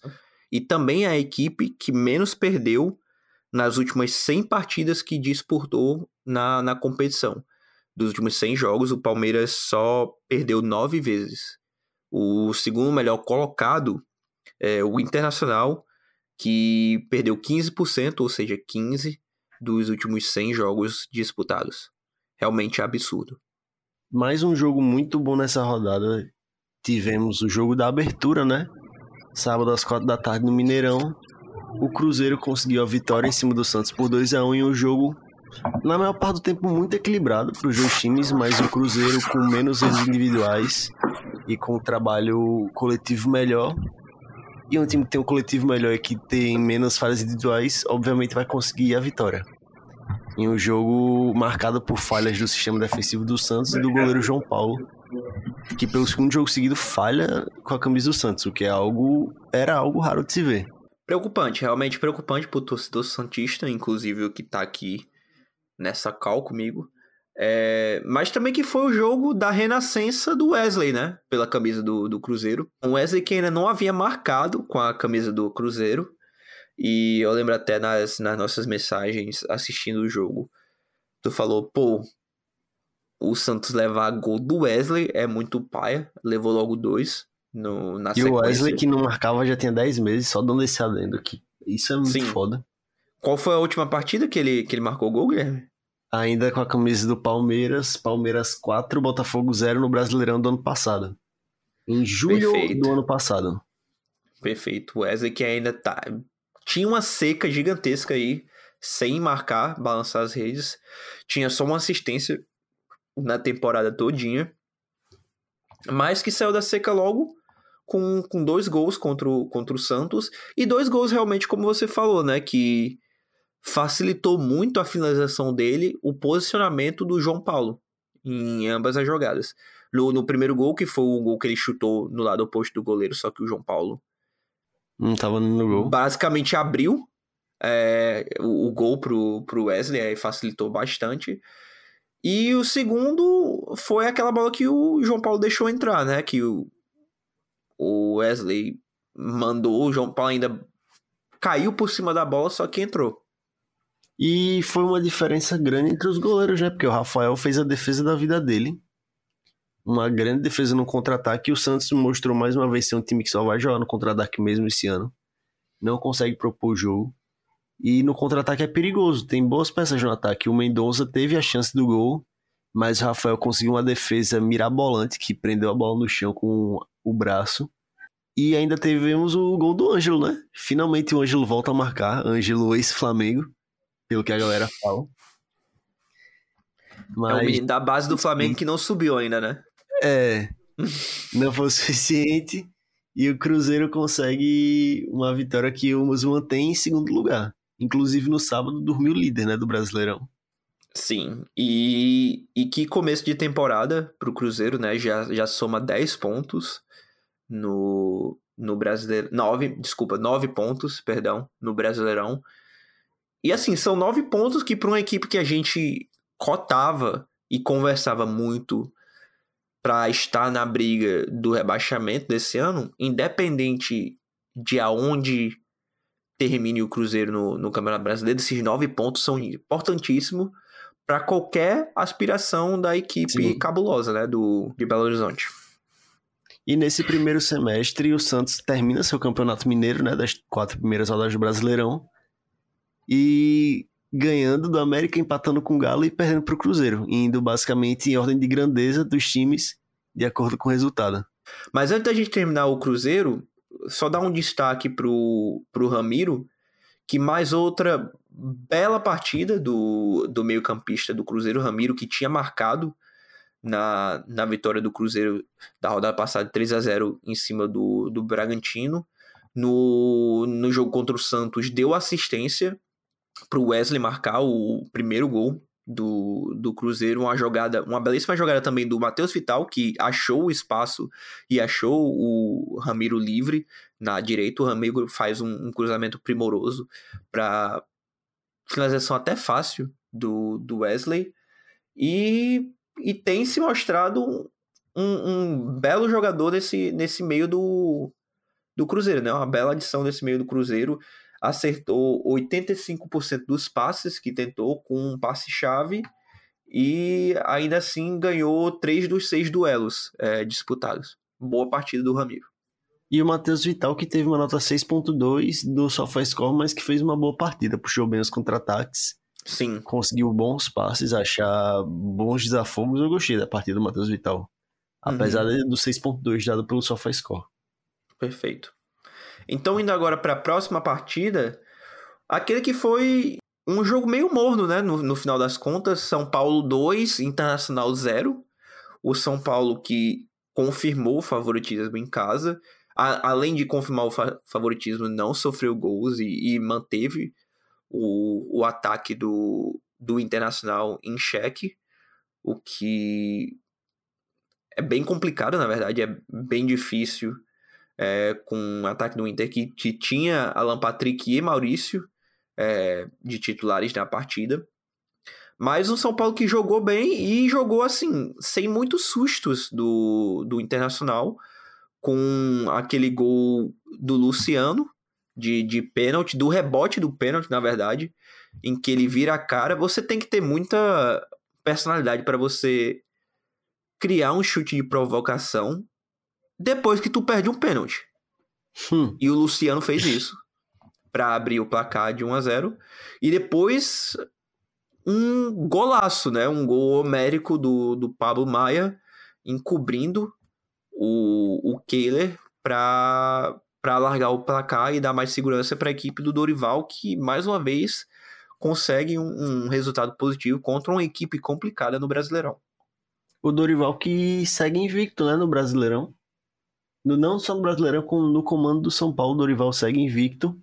e também a equipe que menos perdeu nas últimas 100 partidas que disputou na, na competição. Dos últimos 100 jogos, o Palmeiras só perdeu nove vezes. O segundo melhor colocado é o Internacional, que perdeu 15%, ou seja, 15 dos últimos 100 jogos disputados. Realmente absurdo. Mais um jogo muito bom nessa rodada. Tivemos o jogo da abertura, né? Sábado às 4 da tarde no Mineirão. O Cruzeiro conseguiu a vitória em cima do Santos por 2 a 1 em um jogo na maior parte do tempo muito equilibrado para os dois times, mas o Cruzeiro com menos erros individuais e com um trabalho coletivo melhor. E um time que tem um coletivo melhor e que tem menos falhas individuais, obviamente vai conseguir a vitória. Em um jogo marcado por falhas do sistema defensivo do Santos e do goleiro João Paulo, que pelo segundo jogo seguido falha com a camisa do Santos, o que é algo era algo raro de se ver. Preocupante, realmente preocupante pro torcedor santista, inclusive o que tá aqui nessa call comigo. É, mas também que foi o jogo da renascença do Wesley, né? Pela camisa do, do Cruzeiro. O Wesley que ainda não havia marcado com a camisa do Cruzeiro. E eu lembro até nas, nas nossas mensagens assistindo o jogo. Tu falou, pô, o Santos levar gol do Wesley é muito paia. Levou logo dois no, na e sequência. o Wesley que não marcava já tinha 10 meses, só dando esse adendo aqui. Isso é muito Sim. foda. Qual foi a última partida que ele, que ele marcou gol, Guilherme? Ainda com a camisa do Palmeiras, Palmeiras 4, Botafogo 0 no Brasileirão do ano passado. Em julho Perfeito. do ano passado. Perfeito. O Wesley que ainda tá. Tinha uma seca gigantesca aí, sem marcar, balançar as redes. Tinha só uma assistência na temporada todinha. Mas que saiu da seca logo com, com dois gols contra o, contra o Santos. E dois gols realmente, como você falou, né? Que facilitou muito a finalização dele, o posicionamento do João Paulo em ambas as jogadas. No, no primeiro gol, que foi o gol que ele chutou no lado oposto do goleiro, só que o João Paulo não tava no gol. Basicamente abriu é, o, o, gol pro, pro Wesley, aí facilitou bastante. E o segundo foi aquela bola que o João Paulo deixou entrar, né? Que o, o Wesley mandou, o João Paulo ainda caiu por cima da bola, só que entrou. E foi uma diferença grande entre os goleiros, né? Porque o Rafael fez a defesa da vida dele. Uma grande defesa no contra-ataque. E o Santos mostrou mais uma vez ser um time que só vai jogar no contra-ataque mesmo esse ano. Não consegue propor jogo. E no contra-ataque é perigoso. Tem boas peças no ataque. O Mendonça teve a chance do gol, mas o Rafael conseguiu uma defesa mirabolante que prendeu a bola no chão com o braço. E ainda tivemos o gol do Ângelo, né? Finalmente o Ângelo volta a marcar. Ângelo ex-Flamengo pelo que a galera fala. Mas... É o menino da base do Flamengo que não subiu ainda, né? É. *laughs* Não foi o suficiente. E o Cruzeiro consegue uma vitória que o nos mantém em segundo lugar. Inclusive no sábado dormiu líder, né, do Brasileirão. Sim, e, e que começo de temporada pro Cruzeiro, né? Já, já soma 10 pontos no, no Brasileiro. 9, desculpa, 9 pontos, perdão, no Brasileirão. E assim, são nove pontos que para uma equipe que a gente cotava e conversava muito para estar na briga do rebaixamento desse ano, independente de aonde termine o Cruzeiro no, no Campeonato Brasileiro, esses nove pontos são importantíssimos para qualquer aspiração da equipe Sim. cabulosa né, do, de Belo Horizonte. E nesse primeiro semestre, o Santos termina seu campeonato mineiro, né, das quatro primeiras rodadas do Brasileirão, e ganhando do América, empatando com o Galo e perdendo para o Cruzeiro, indo basicamente em ordem de grandeza dos times de acordo com o resultado. Mas antes da gente terminar o Cruzeiro, só dar um destaque pro, pro Ramiro, que mais outra bela partida do, do meio-campista do Cruzeiro, Ramiro, que tinha marcado na, na vitória do Cruzeiro da rodada passada 3 a 0 em cima do, do Bragantino. No, no jogo contra o Santos, deu assistência para o Wesley marcar o primeiro gol do, do Cruzeiro, uma jogada, uma belíssima jogada também do Matheus Vital, que achou o espaço e achou o Ramiro livre na direita. O Ramiro faz um, um cruzamento primoroso para finalização até fácil do, do Wesley. E, e tem se mostrado um, um belo jogador nesse, nesse meio do, do Cruzeiro, né? Uma bela adição nesse meio do Cruzeiro acertou 85% dos passes que tentou com um passe-chave e ainda assim ganhou três dos seis duelos é, disputados. Boa partida do Ramiro. E o Matheus Vital, que teve uma nota 6.2 do SofaScore, mas que fez uma boa partida, puxou bem os contra-ataques. Sim. Conseguiu bons passes, achar bons desafogos. Eu gostei da partida do Matheus Vital. Apesar uhum. do 6.2 dado pelo SofaScore. Perfeito. Então, indo agora para a próxima partida, aquele que foi um jogo meio morno, né? No, no final das contas, São Paulo 2, Internacional 0. O São Paulo que confirmou o favoritismo em casa, a, além de confirmar o fa favoritismo, não sofreu gols e, e manteve o, o ataque do, do Internacional em xeque, o que é bem complicado, na verdade, é bem difícil é, com um ataque do Inter que, que tinha Alan Patrick e Maurício é, de titulares na partida. Mas um São Paulo que jogou bem e jogou assim, sem muitos sustos do, do Internacional, com aquele gol do Luciano de, de pênalti, do rebote do pênalti, na verdade, em que ele vira a cara. Você tem que ter muita personalidade para você criar um chute de provocação depois que tu perde um pênalti. Hum. E o Luciano fez isso para abrir o placar de 1 a 0 e depois um golaço, né? Um gol homérico do, do Pablo Maia encobrindo o, o Kehler para para largar o placar e dar mais segurança para a equipe do Dorival, que mais uma vez consegue um, um, resultado positivo contra uma equipe complicada no Brasileirão. O Dorival que segue invicto né, no Brasileirão no, não só no Brasileirão, como no comando do São Paulo, Dorival segue invicto.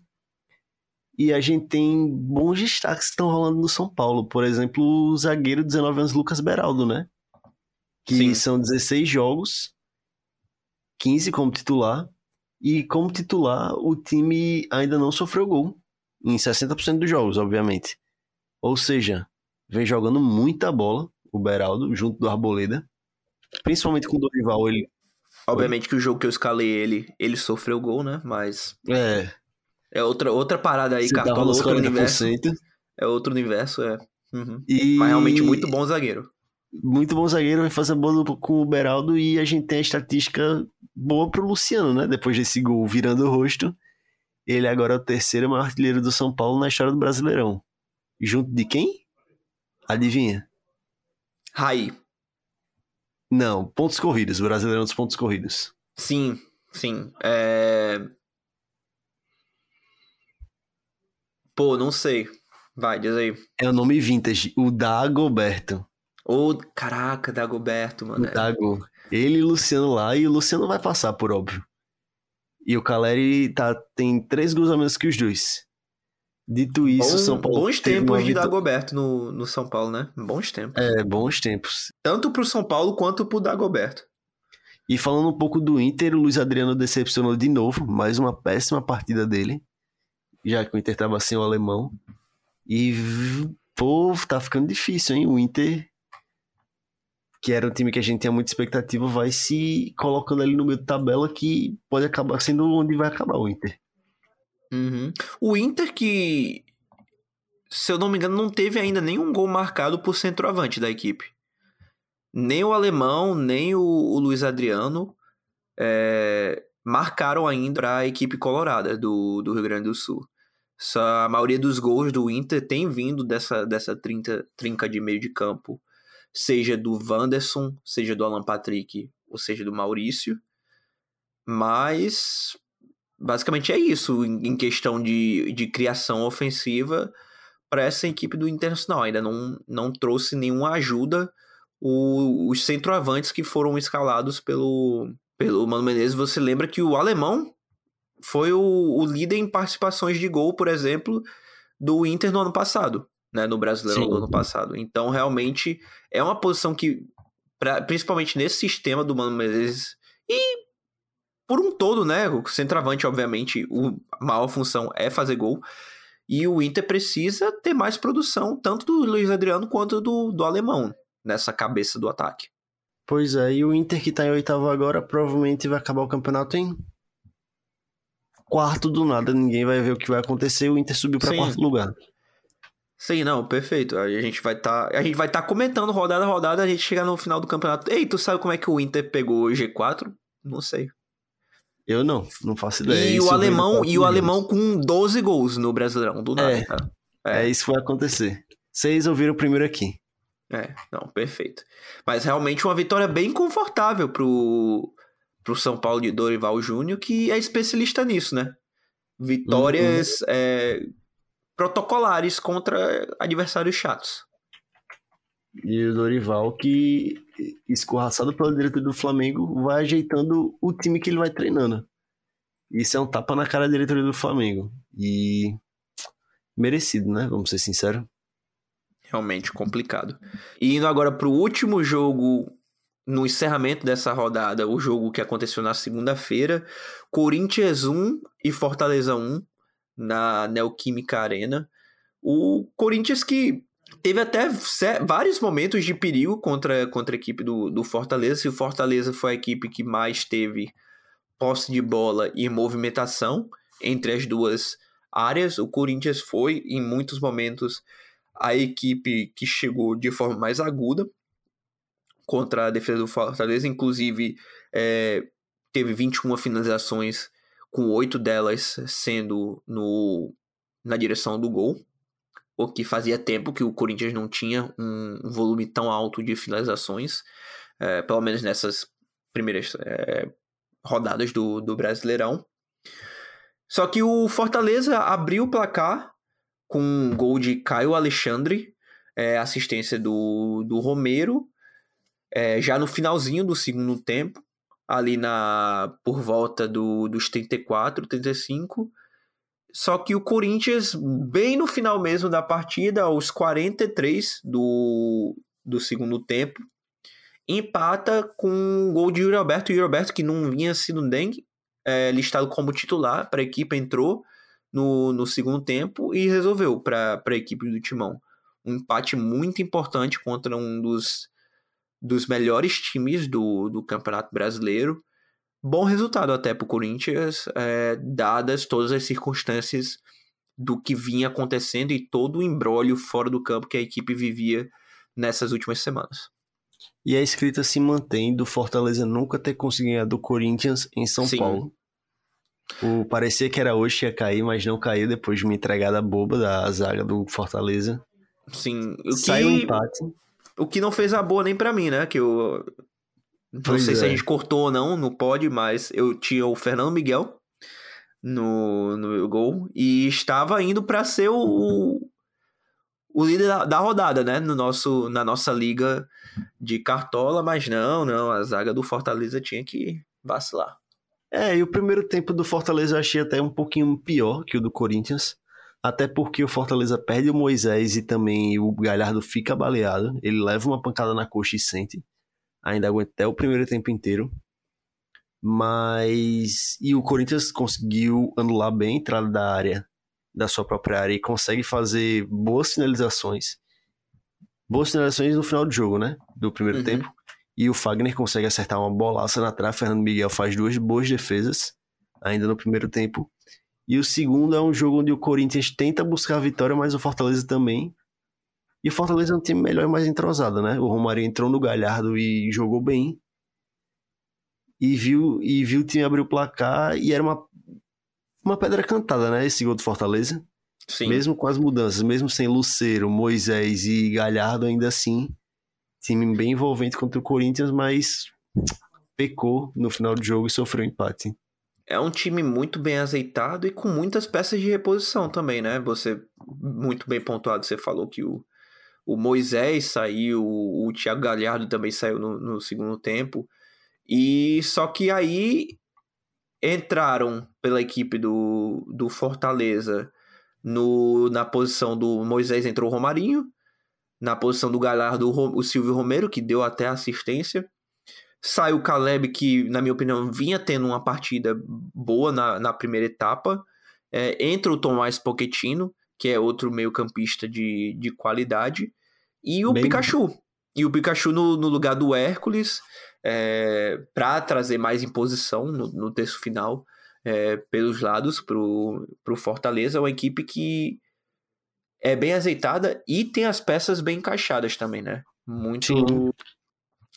E a gente tem bons destaques que estão rolando no São Paulo. Por exemplo, o zagueiro de 19 anos, Lucas Beraldo, né? Que Sim. são 16 jogos, 15 como titular. E como titular, o time ainda não sofreu gol. Em 60% dos jogos, obviamente. Ou seja, vem jogando muita bola o Beraldo, junto do Arboleda. Principalmente com o Dorival, ele Obviamente que o jogo que eu escalei ele, ele sofreu gol, né? Mas. É. É outra, outra parada aí, Cartola, outro 40%. universo. É outro universo, é. Uhum. E... Mas realmente muito bom zagueiro. Muito bom zagueiro, vai fazer bola com o Beraldo e a gente tem a estatística boa pro Luciano, né? Depois desse gol virando o rosto. Ele agora é o terceiro maior artilheiro do São Paulo na história do Brasileirão. Junto de quem? Adivinha? Raí. Não, pontos corridos, o Brasileirão dos pontos corridos. Sim, sim. É... Pô, não sei. Vai, diz aí. É o nome vintage, o Dagoberto. Oh, caraca, Dagoberto, mano. O Dago. Ele e o Luciano lá, e o Luciano vai passar, por óbvio. E o Caleri tá, tem três gols a menos que os dois. Dito isso, Bom, São Paulo. Bons tempos de Dagoberto no, no São Paulo, né? Bons tempos. É, bons tempos. Tanto pro São Paulo quanto pro Dagoberto. E falando um pouco do Inter, o Luiz Adriano decepcionou de novo, mais uma péssima partida dele. Já que o Inter tava sem o alemão. E, pô, tá ficando difícil, hein? O Inter, que era um time que a gente tinha muita expectativa, vai se colocando ali no meio da tabela que pode acabar sendo onde vai acabar o Inter. Uhum. O Inter que, se eu não me engano, não teve ainda nenhum gol marcado por centroavante da equipe. Nem o alemão, nem o, o Luiz Adriano é, marcaram ainda para a equipe colorada do, do Rio Grande do Sul. Só a maioria dos gols do Inter tem vindo dessa, dessa trinta, trinca de meio de campo, seja do Wanderson, seja do Alan Patrick, ou seja do Maurício. Mas basicamente é isso em questão de, de criação ofensiva para essa equipe do Internacional. Ainda não, não trouxe nenhuma ajuda o, os centroavantes que foram escalados pelo, pelo Mano Menezes. Você lembra que o alemão foi o, o líder em participações de gol, por exemplo, do Inter no ano passado, né? No Brasileiro Sim. do ano passado. Então, realmente, é uma posição que, pra, principalmente nesse sistema do Mano Menezes, e por um todo, né? O centroavante, obviamente, o, a maior função é fazer gol. E o Inter precisa ter mais produção, tanto do Luiz Adriano quanto do, do alemão, nessa cabeça do ataque. Pois é, e o Inter que tá em oitavo agora provavelmente vai acabar o campeonato em quarto do nada. Ninguém vai ver o que vai acontecer. O Inter subiu para quarto lugar. Sim, não, perfeito. A gente vai estar, tá, a gente vai estar tá comentando rodada a rodada, a gente chegar no final do campeonato. Ei, tu sabe como é que o Inter pegou o G4? Não sei. Eu não, não faço ideia. E o alemão, e o alemão com 12 gols no Brasileirão, do nada. É, é. é isso vai acontecer. Vocês ouviram primeiro aqui. É, não, perfeito. Mas realmente uma vitória bem confortável pro, pro São Paulo de Dorival Júnior, que é especialista nisso, né? Vitórias uhum. é, protocolares contra adversários chatos. E o Dorival, que escorraçado pela direita do Flamengo, vai ajeitando o time que ele vai treinando. Isso é um tapa na cara da diretoria do Flamengo. E merecido, né? Vamos ser sinceros. Realmente complicado. E indo agora para o último jogo no encerramento dessa rodada, o jogo que aconteceu na segunda-feira, Corinthians 1 e Fortaleza 1 na Neoquímica Arena. O Corinthians que teve até vários momentos de perigo contra, contra a equipe do, do Fortaleza. Se o Fortaleza foi a equipe que mais teve posse de bola e movimentação entre as duas áreas, o Corinthians foi, em muitos momentos, a equipe que chegou de forma mais aguda contra a defesa do Fortaleza. Inclusive, é, teve 21 finalizações, com oito delas sendo no, na direção do gol o que fazia tempo que o Corinthians não tinha um, volume tão alto de finalizações, é, pelo menos nessas primeiras é, rodadas do, do Brasileirão. Só que o Fortaleza abriu o placar com um gol de Caio Alexandre, é, assistência do, do Romero, é, já no finalzinho do segundo tempo, ali na por volta do, dos 34, 35. Só que o Corinthians, bem no final mesmo da partida, aos 43 do, do segundo tempo, empata com um gol de Yuri Alberto. Yuri Alberto, que não vinha sendo dengue, é, listado como titular para a equipe, entrou no, no segundo tempo e resolveu para a equipe do Timão. Um empate muito importante contra um dos, dos melhores times do, do Campeonato Brasileiro bom resultado até para o Corinthians, é, dadas todas as circunstâncias do que vinha acontecendo e todo o embrólio fora do campo que a equipe vivia nessas últimas semanas. E a escrita se mantém do Fortaleza nunca ter conseguido ganhar do Corinthians em São Sim. Paulo. O, parecia que era hoje que ia cair, mas não caiu depois de uma entregada boba da zaga do Fortaleza. Sim, o Saiu que... um empate. O que não fez a boa nem para mim, né? Que eu não sei é. se a é. gente cortou ou não no pódio, mas eu tinha o Fernando Miguel no, no meu gol e estava indo para ser o, o líder da, da, rodada, né? No nosso, na nossa liga de cartola, mas não, não, a zaga do Fortaleza tinha que vacilar. É, e o primeiro tempo do Fortaleza eu achei até um pouquinho pior que o do Corinthians. Até porque o Fortaleza perde o Moisés e também o Galhardo fica baleado. Ele leva uma pancada na coxa e sente ainda aguenta até o primeiro tempo inteiro. Mas. E o Corinthians conseguiu anular bem a entrada da área, da sua própria área, e consegue fazer boas finalizações. Boas finalizações no final do jogo, né? Do primeiro uhum. tempo. E o Fagner consegue acertar uma bolaça na trave. Fernando Miguel faz duas boas defesas, ainda no primeiro tempo. E o segundo é um jogo onde o Corinthians tenta buscar a vitória, mas o Fortaleza também e o Fortaleza é um time melhor e mais entrosado, né? O Romário entrou no Galhardo e jogou bem. E viu, e viu o time abrir o placar e era uma, uma pedra cantada, né? Esse gol do Fortaleza. Sim. Mesmo com as mudanças, mesmo sem Luceiro, Moisés e Galhardo, ainda assim, time bem envolvente contra o Corinthians, mas pecou no final do jogo e sofreu um empate. É um time muito bem azeitado e com muitas peças de reposição também, né? Você, muito bem pontuado, você falou que o, o Moisés saiu, o Thiago Galhardo também saiu no, no segundo tempo. E só que aí entraram pela equipe do, do Fortaleza no, na posição do Moisés entrou o Romarinho, na posição do Galhardo o, o Silvio Romero, que deu até assistência. Sai o Caleb, que, na minha opinião, vinha tendo uma partida boa na, na primeira etapa. É, entra o Tomás Pochettino, que é outro meio-campista de, de qualidade. E o Bem... Pikachu. E o Pikachu no, no lugar do Hércules, é, para trazer mais imposição no, no terço final é, pelos lados para o Fortaleza. É uma equipe que é bem azeitada e tem as peças bem encaixadas também, né? Muito. Sim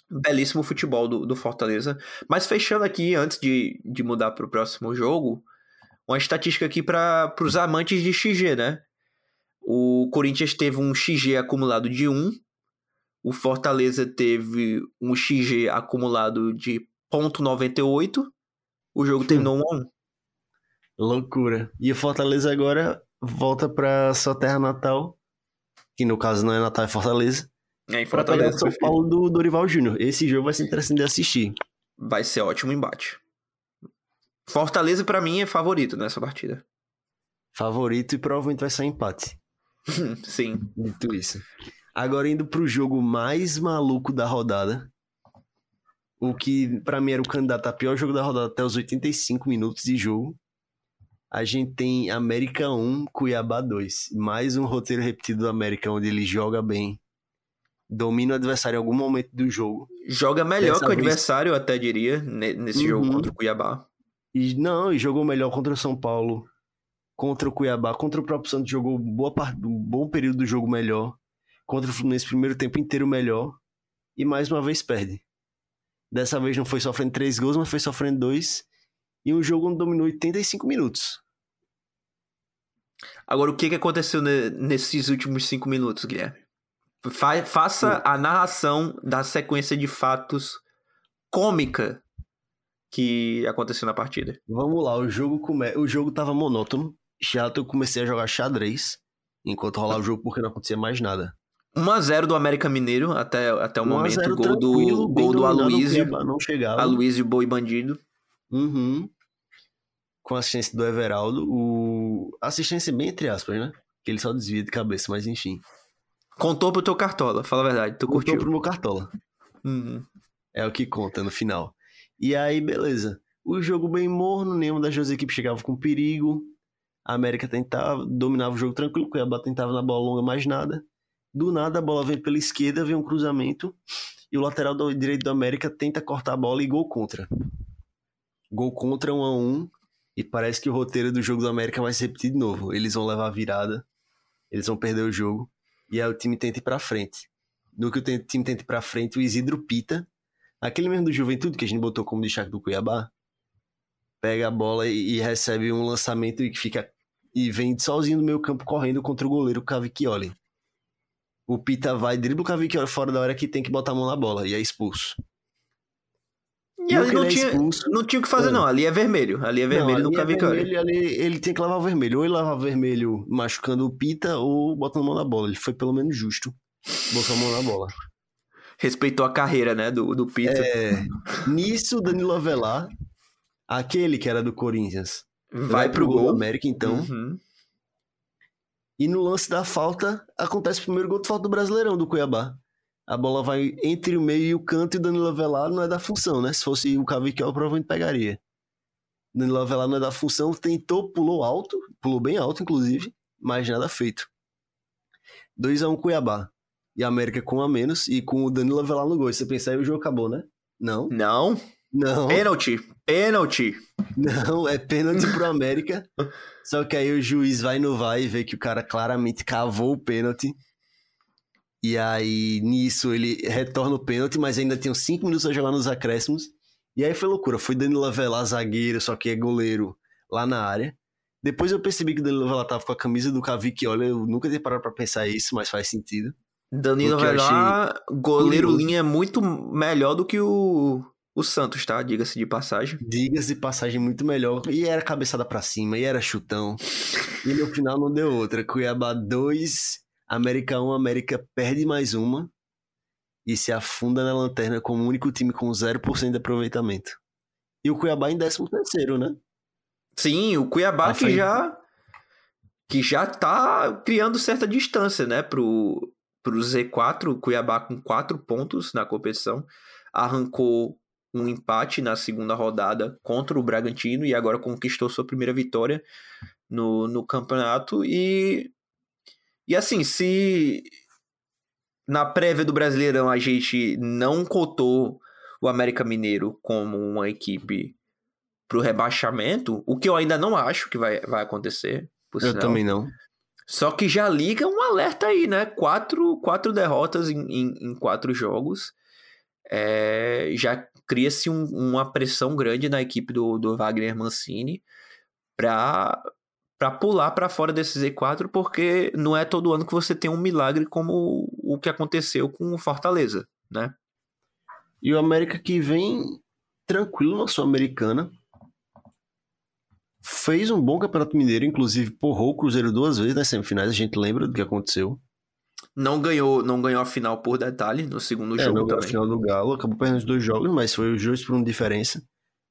belíssimo futebol do, do Fortaleza. Mas fechando aqui, antes de, de mudar para o próximo jogo, uma estatística aqui para os amantes de XG, né? O Corinthians teve um XG acumulado de 1, o Fortaleza teve um XG acumulado de 0.98, o jogo terminou 1 a 1. Loucura. E o Fortaleza agora volta para sua terra natal, que no caso não é Natal, é Fortaleza é, em Fortaleza. São Paulo do Dorival Júnior. Esse jogo vai ser interessante de assistir. Vai ser ótimo embate. Fortaleza, para mim, é favorito nessa partida. Favorito e provavelmente vai ser empate. *laughs* Sim. Dito isso. Agora indo pro jogo mais maluco da rodada. O que para mim era o candidato a pior jogo da rodada até os 85 minutos de jogo. A gente tem América 1, Cuiabá 2. Mais um roteiro repetido do América, onde ele joga bem, domina o adversário em algum momento do jogo. Joga melhor Dessa que o vez... adversário, eu até diria, nesse uhum. jogo contra o Cuiabá. E, não, e jogou melhor contra o São Paulo, contra o Cuiabá, contra o próprio Santos, jogou boa parte, um bom período do jogo melhor. Contra o Fluminense, primeiro tempo inteiro melhor. E mais uma vez perde. Dessa vez não foi sofrendo três gols, mas foi sofrendo dois. E um jogo onde dominou 85 minutos. Agora, o que, que aconteceu nesses últimos cinco minutos, Guilherme? Fa faça a narração da sequência de fatos cômica que aconteceu na partida. Vamos lá, o jogo come... o jogo tava monótono, chato, eu comecei a jogar xadrez enquanto rolava o jogo porque não acontecia mais nada. 1x0 do América Mineiro até, até o momento. Gol do, gol do Aloysio. Não chegava. Aloysio Boi Bandido. Uhum. Com assistência do Everaldo. O... Assistência bem entre aspas, né? Que ele só desvia de cabeça, mas enfim. Contou pro teu cartola, fala a verdade, tu Contou curtiu. pro meu cartola. Uhum. É o que conta no final. E aí, beleza. O jogo bem morno, nenhuma das duas equipes chegava com perigo. A América tentava, dominava o jogo tranquilo, o Cuiabá tentava na bola longa mais nada. Do nada a bola vem pela esquerda, vem um cruzamento e o lateral do direito do América tenta cortar a bola e gol contra. Gol contra um a um e parece que o roteiro do jogo do América vai se repetir de novo. Eles vão levar a virada, eles vão perder o jogo e aí o time tenta ir pra frente. No que o time tenta ir pra frente, o Isidro Pita, aquele mesmo do Juventude que a gente botou como destaque do Cuiabá, pega a bola e, e recebe um lançamento e fica e vem sozinho no meio campo correndo contra o goleiro Cavicchioli. O Pita vai, dribla o Cavicchioli fora da hora que tem que botar a mão na bola e é expulso. E ali não, é tinha, não tinha o que fazer, é. não. Ali é vermelho. Ali é vermelho não, no Cavicchioli. É ali ele tem que lavar vermelho. Ou ele lava vermelho machucando o Pita ou botando a mão na bola. Ele foi pelo menos justo. Botou a mão na bola. Respeitou a carreira, né, do, do Pita. É, nisso, Danilo Avelar, aquele que era do Corinthians, vai, vai pro, pro gol. do América, então. Uhum. E no lance da falta, acontece o primeiro gol de falta do Brasileirão, do Cuiabá a bola vai entre o meio e o canto e o Danilo Avelar não é da função, né? Se fosse o Cavicchioli, provavelmente pegaria. Danilo Avelar não é da função, tentou, pulou alto, pulou bem alto, inclusive, mas nada feito. 2x1 um Cuiabá. E a América com a menos e com o Danilo Avelar no gol. Você pensar aí o jogo acabou, né? Não. Não. Não. Pênalti. Pênalti. Não, é pênalti pro América. Só que aí o juiz vai no vai e vê que o cara claramente cavou o pênalti e aí, nisso, ele retorna o pênalti, mas ainda uns 5 minutos a jogar nos acréscimos. E aí foi loucura. Foi Danilo Avelar, zagueiro, só que é goleiro lá na área. Depois eu percebi que o Danilo Avelar tava com a camisa do Cavic. Olha, eu nunca tinha parado pra pensar isso, mas faz sentido. Danilo Avelar, goleiro curioso. linha, é muito melhor do que o, o Santos, tá? Diga-se de passagem. Diga-se de passagem muito melhor. E era cabeçada para cima, e era chutão. e no final não deu outra. Cuiabá 2, América 1, América perde mais uma e se afunda na lanterna como o único time com 0% de aproveitamento. E o Cuiabá em 13 terceiro, né? Sim, o Cuiabá que já que já tá criando certa distância, né, pro, pro Z4, o Cuiabá com 4 pontos na competição, arrancou um empate na segunda rodada contra o Bragantino e agora conquistou sua primeira vitória no, no campeonato e e assim, se na prévia do Brasileirão a gente não cotou o América Mineiro como uma equipe pro rebaixamento, o que eu ainda não acho que vai, vai acontecer. eu sinal. também não. Só que já liga um alerta aí, né? Quatro, quatro derrotas em, em, em quatro jogos. É, já cria-se um, uma pressão grande na equipe do, do Wagner Mancini para para pular para fora desse Z4, porque não é todo ano que você tem um milagre como o que aconteceu com o Fortaleza, né? E o América que vem tranquilo na Sul-Americana. Fez um bom Campeonato Mineiro, inclusive porrou o Cruzeiro duas vezes nas semifinais, a gente lembra do que aconteceu. Não ganhou, não ganhou a final por detalhe no segundo é, jogo não também. a final do Galo, acabou perdendo os dois jogos, mas foi os dois por uma diferença.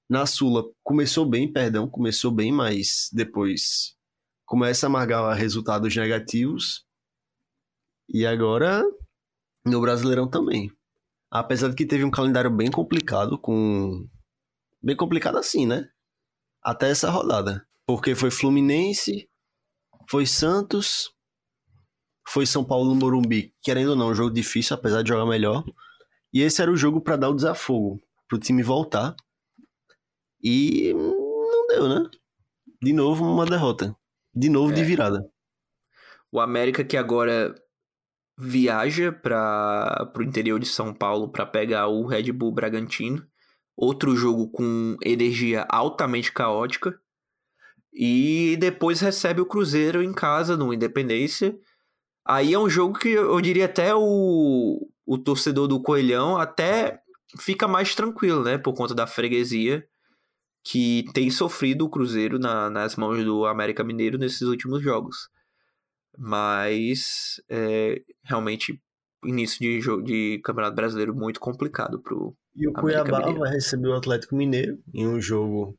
Na Sula começou bem, perdão, começou bem, mas depois começa a amargar resultados negativos. E agora no Brasileirão também. Apesar de que teve um calendário bem complicado com bem complicado assim, né? Até essa rodada, porque foi Fluminense, foi Santos, foi São Paulo no Morumbi, querendo ou não, um jogo difícil, apesar de jogar melhor. E esse era o jogo para dar o desafogo, pro time voltar. E não deu, né? De novo uma derrota. De novo é. de virada. O América que agora viaja para o interior de São Paulo para pegar o Red Bull Bragantino. Outro jogo com energia altamente caótica. E depois recebe o Cruzeiro em casa, no Independência. Aí é um jogo que eu diria até o, o torcedor do Coelhão até fica mais tranquilo, né? Por conta da freguesia que tem sofrido o Cruzeiro na, nas mãos do América Mineiro nesses últimos jogos. Mas é, realmente início de, jogo, de Campeonato Brasileiro muito complicado pro E o América Cuiabá Mineiro. vai receber o Atlético Mineiro em um jogo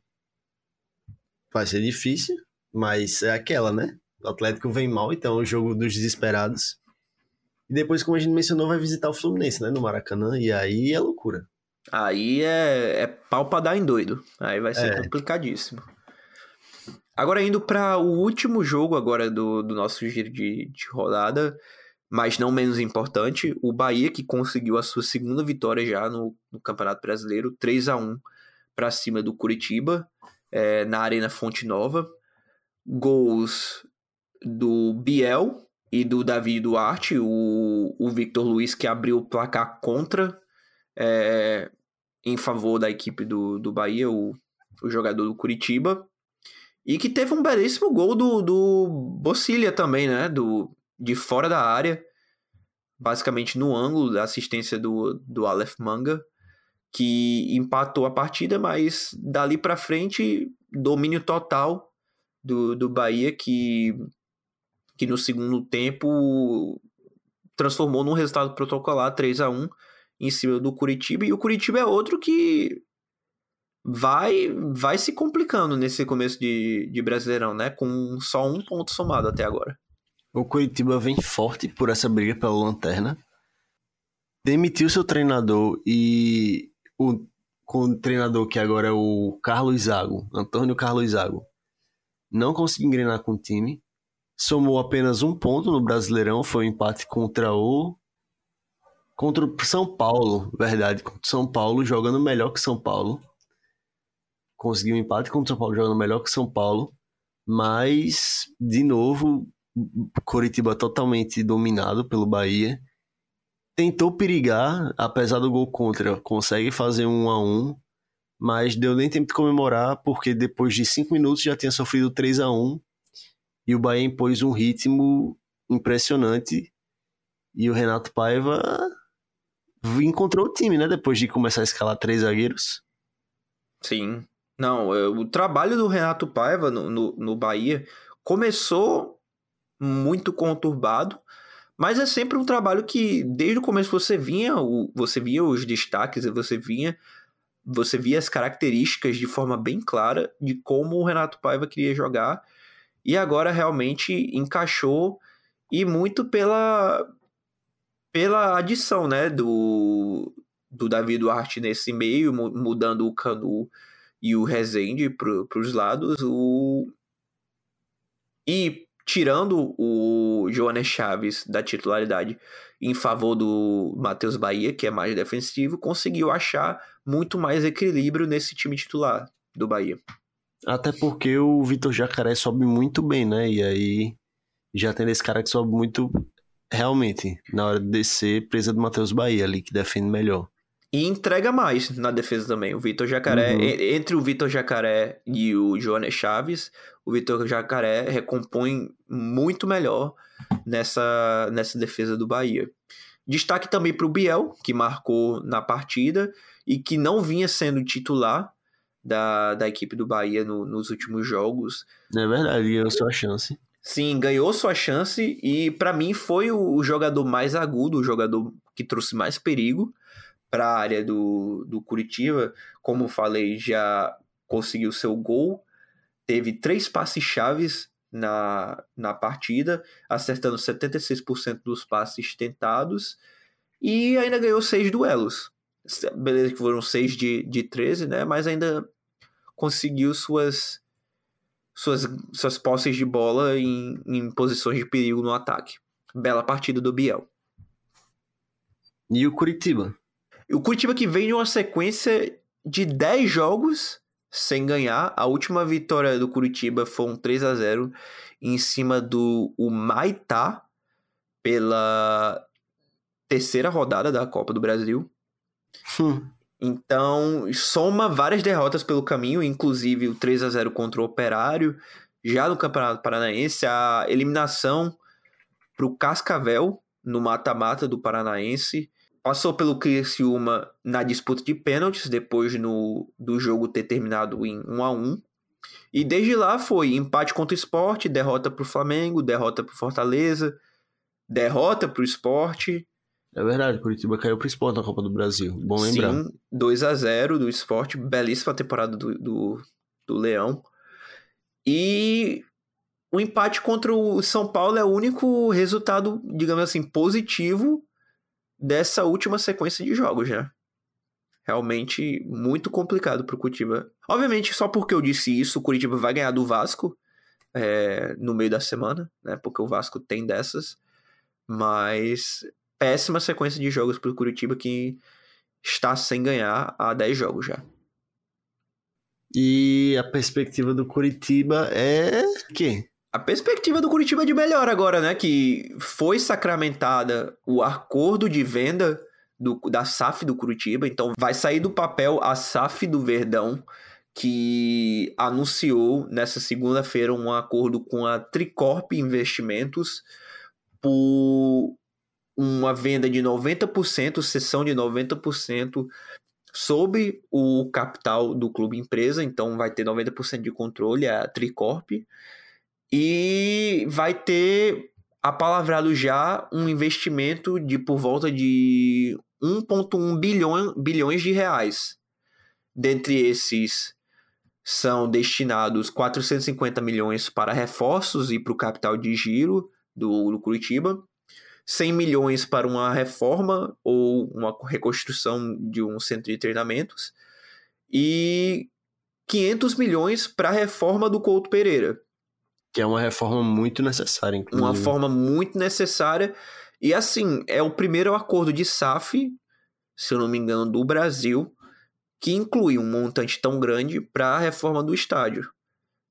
vai ser difícil, mas é aquela, né? O Atlético vem mal, então é o jogo dos desesperados. E depois, como a gente mencionou, vai visitar o Fluminense, né? No Maracanã, e aí é loucura. Aí é, é pau pra dar em doido. Aí vai ser é. complicadíssimo. Agora indo para o último jogo agora do, do nosso giro de, de rodada, mas não menos importante, o Bahia que conseguiu a sua segunda vitória já no, no Campeonato Brasileiro, 3 a 1 para cima do Curitiba, é, na Arena Fonte Nova. Gols do Biel e do Davi Duarte, o, o Victor Luiz que abriu o placar contra é, em favor da equipe do, do Bahia, o, o jogador do Curitiba. E que teve um belíssimo gol do, do Bocilha também, né? Do, de fora da área. Basicamente no ângulo da assistência do, do Aleph Manga. Que empatou a partida, mas dali para frente, domínio total do, do Bahia, que, que no segundo tempo transformou num resultado protocolar 3 a 1 em cima do Curitiba. E o Curitiba é outro que vai vai se complicando nesse começo de, de Brasileirão, né? Com só um ponto somado até agora. O Curitiba vem forte por essa briga pela lanterna. Demitiu seu treinador e o, com o treinador que agora é o Carlos Zago, Antônio Carlos Zago, não conseguiu engrenar com o time. Somou apenas um ponto no Brasileirão, foi um empate contra o contra o São Paulo, verdade, contra o São Paulo jogando melhor que São Paulo. Conseguiu um empate contra o São Paulo jogando melhor que São Paulo, mas de novo Coritiba totalmente dominado pelo Bahia. Tentou perigar, apesar do gol contra, consegue fazer um a um, mas deu nem tempo de comemorar porque depois de cinco minutos já tinha sofrido 3 a 1 e o Bahia impôs um ritmo impressionante e o Renato Paiva encontrou o time, né? Depois de começar a escalar três zagueiros. Sim. Não, é, o trabalho do Renato Paiva no, no, no Bahia começou muito conturbado, mas é sempre um trabalho que desde o começo você vinha, você via os destaques, você vinha, você via as características de forma bem clara de como o Renato Paiva queria jogar e agora realmente encaixou e muito pela pela adição, né, do do Davi Duarte nesse meio, mudando o Canu e o Rezende para os lados, o e tirando o Joanes Chaves da titularidade em favor do Matheus Bahia, que é mais defensivo, conseguiu achar muito mais equilíbrio nesse time titular do Bahia. Até porque o Vitor Jacaré sobe muito bem, né? E aí já tem esse cara que sobe muito realmente na hora de descer, presa do Matheus Bahia ali, que defende melhor. E entrega mais na defesa também. O Vitor Jacaré, uhum. entre o Vitor Jacaré e o Joanes Chaves, o Vitor Jacaré recompõe muito melhor nessa, nessa defesa do Bahia. Destaque também para o Biel, que marcou na partida e que não vinha sendo titular da, da equipe do Bahia no, nos últimos jogos. É verdade, ganhou sua chance. Sim, ganhou sua chance e para mim foi o, jogador mais agudo, o jogador que trouxe mais perigo para a área do, do Curitiba. Como falei, já conseguiu seu gol, teve três passes chaves na, na partida, acertando 76% dos passes tentados e ainda ganhou seis duelos. Beleza que foram seis de, de 13, né? Mas ainda conseguiu suas suas, suas posses de bola em, em posições de perigo no ataque. Bela partida do Biel. E o Curitiba? O Curitiba que vem de uma sequência de 10 jogos sem ganhar. A última vitória do Curitiba foi um 3 a 0 em cima do Maitá pela terceira rodada da Copa do Brasil. Hum. Então, soma várias derrotas pelo caminho, inclusive o 3 a 0 contra o Operário, já no Campeonato Paranaense, a eliminação para o Cascavel no mata-mata do Paranaense passou pelo Criciúma na disputa de pênaltis, depois no, do jogo ter terminado em 1 a 1 E desde lá foi empate contra o esporte, derrota para o Flamengo, derrota para o Fortaleza, derrota para o esporte. É verdade, Curitiba caiu para o esporte na Copa do Brasil, bom lembrar. Sim, 2 a 0 do esporte, belíssima temporada do, do, do Leão. E o empate contra o São Paulo é o único resultado, digamos assim, positivo dessa última sequência de jogos, né? Realmente muito complicado para o Curitiba. Obviamente, só porque eu disse isso, o Curitiba vai ganhar do Vasco é, no meio da semana, né? Porque o Vasco tem dessas. Mas péssima sequência de jogos para o Curitiba que está sem ganhar há 10 jogos já. E a perspectiva do Curitiba é que a perspectiva do Curitiba é de melhor agora, né? Que foi sacramentada o acordo de venda do, da SAF do Curitiba. Então vai sair do papel a SAF do Verdão, que anunciou nessa segunda-feira um acordo com a Tricorp Investimentos por uma venda de 90%, cessão de 90% sobre o capital do clube empresa, então vai ter 90% de controle a Tricorp e vai ter apalavrado já um investimento de por volta de 1,1 bilhão, bilhões de reais. Dentre esses, são destinados 450 milhões para reforços e para o capital de giro do, do Curitiba, 100 milhões para uma reforma ou uma reconstrução de um centro de treinamentos e 500 milhões para a reforma do Couto Pereira. Que é uma reforma muito necessária, inclusive. Uma reforma muito necessária. E assim, é o primeiro acordo de SAF, se eu não me engano, do Brasil, que inclui um montante tão grande para a reforma do estádio.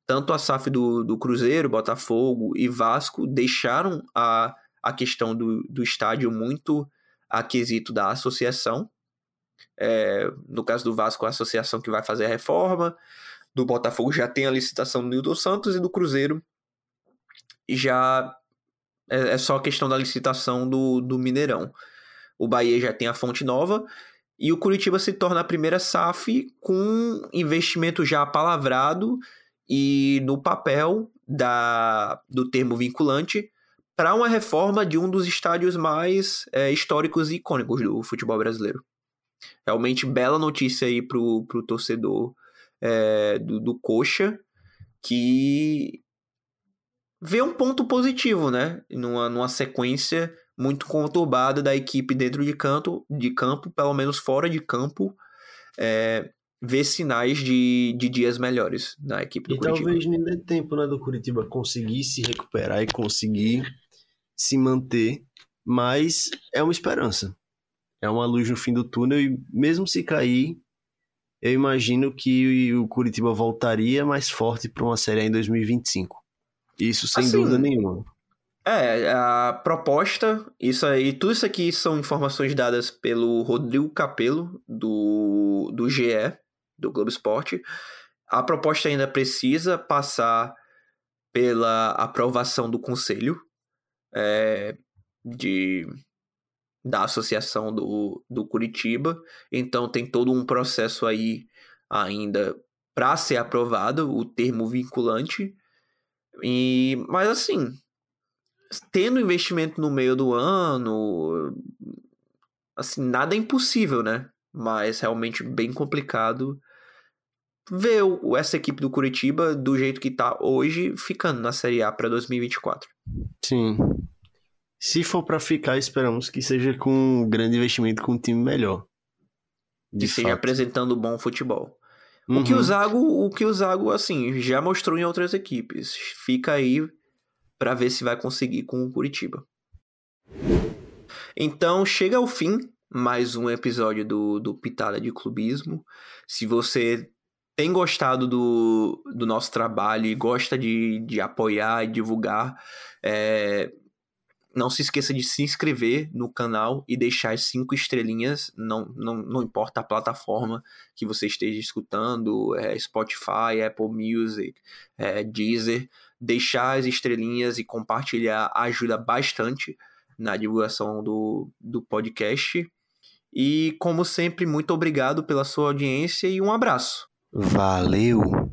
Tanto a SAF do, do Cruzeiro, Botafogo e Vasco deixaram a, a questão do, do estádio muito a quesito da associação. É, no caso do Vasco, a associação que vai fazer a reforma. Do Botafogo já tem a licitação do Nilton Santos e do Cruzeiro já é, é só questão da licitação do, do Mineirão. o Bahia já tem a Fonte Nova, e o Curitiba se torna a primeira SAF com investimento já palavrado e no papel da, do termo vinculante para uma reforma de um dos estádios mais é, históricos e icônicos do futebol brasileiro. Realmente bela notícia aí para o torcedor é, do, do Coxa, que vê um ponto positivo, né? Numa, numa sequência muito conturbada da equipe dentro de campo, de campo, pelo menos fora de campo, é, vê sinais de, de dias melhores na equipe do e Curitiba. E talvez nem dê tempo né, do Curitiba conseguir se recuperar e conseguir se manter, mas é uma esperança. É uma luz no fim do túnel e mesmo se cair, eu imagino que o Curitiba voltaria mais forte para uma série em 2025. Isso sem assim, dúvida nenhuma. É, a proposta, isso aí, tudo isso aqui são informações dadas pelo Rodrigo Capello, do, do GE, do Globo Esporte. A proposta ainda precisa passar pela aprovação do conselho é, de, da associação do, do Curitiba. Então tem todo um processo aí ainda para ser aprovado, o termo vinculante. E, mas assim, tendo investimento no meio do ano, assim, nada é impossível, né? Mas realmente bem complicado ver o, essa equipe do Curitiba do jeito que tá hoje, ficando na Série A para 2024. Sim. Se for para ficar, esperamos que seja com um grande investimento com um time melhor. Que seja apresentando bom futebol. Uhum. O que o Zago, o que o Zago assim, já mostrou em outras equipes. Fica aí para ver se vai conseguir com o Curitiba. Então chega ao fim mais um episódio do, do Pitada de Clubismo. Se você tem gostado do, do nosso trabalho e gosta de, de apoiar e divulgar, é, não se esqueça de se inscrever no canal e deixar as cinco estrelinhas, não, não, não importa a plataforma que você esteja escutando, é Spotify, Apple Music, é Deezer deixar as estrelinhas e compartilhar ajuda bastante na divulgação do, do podcast. E, como sempre, muito obrigado pela sua audiência e um abraço. Valeu!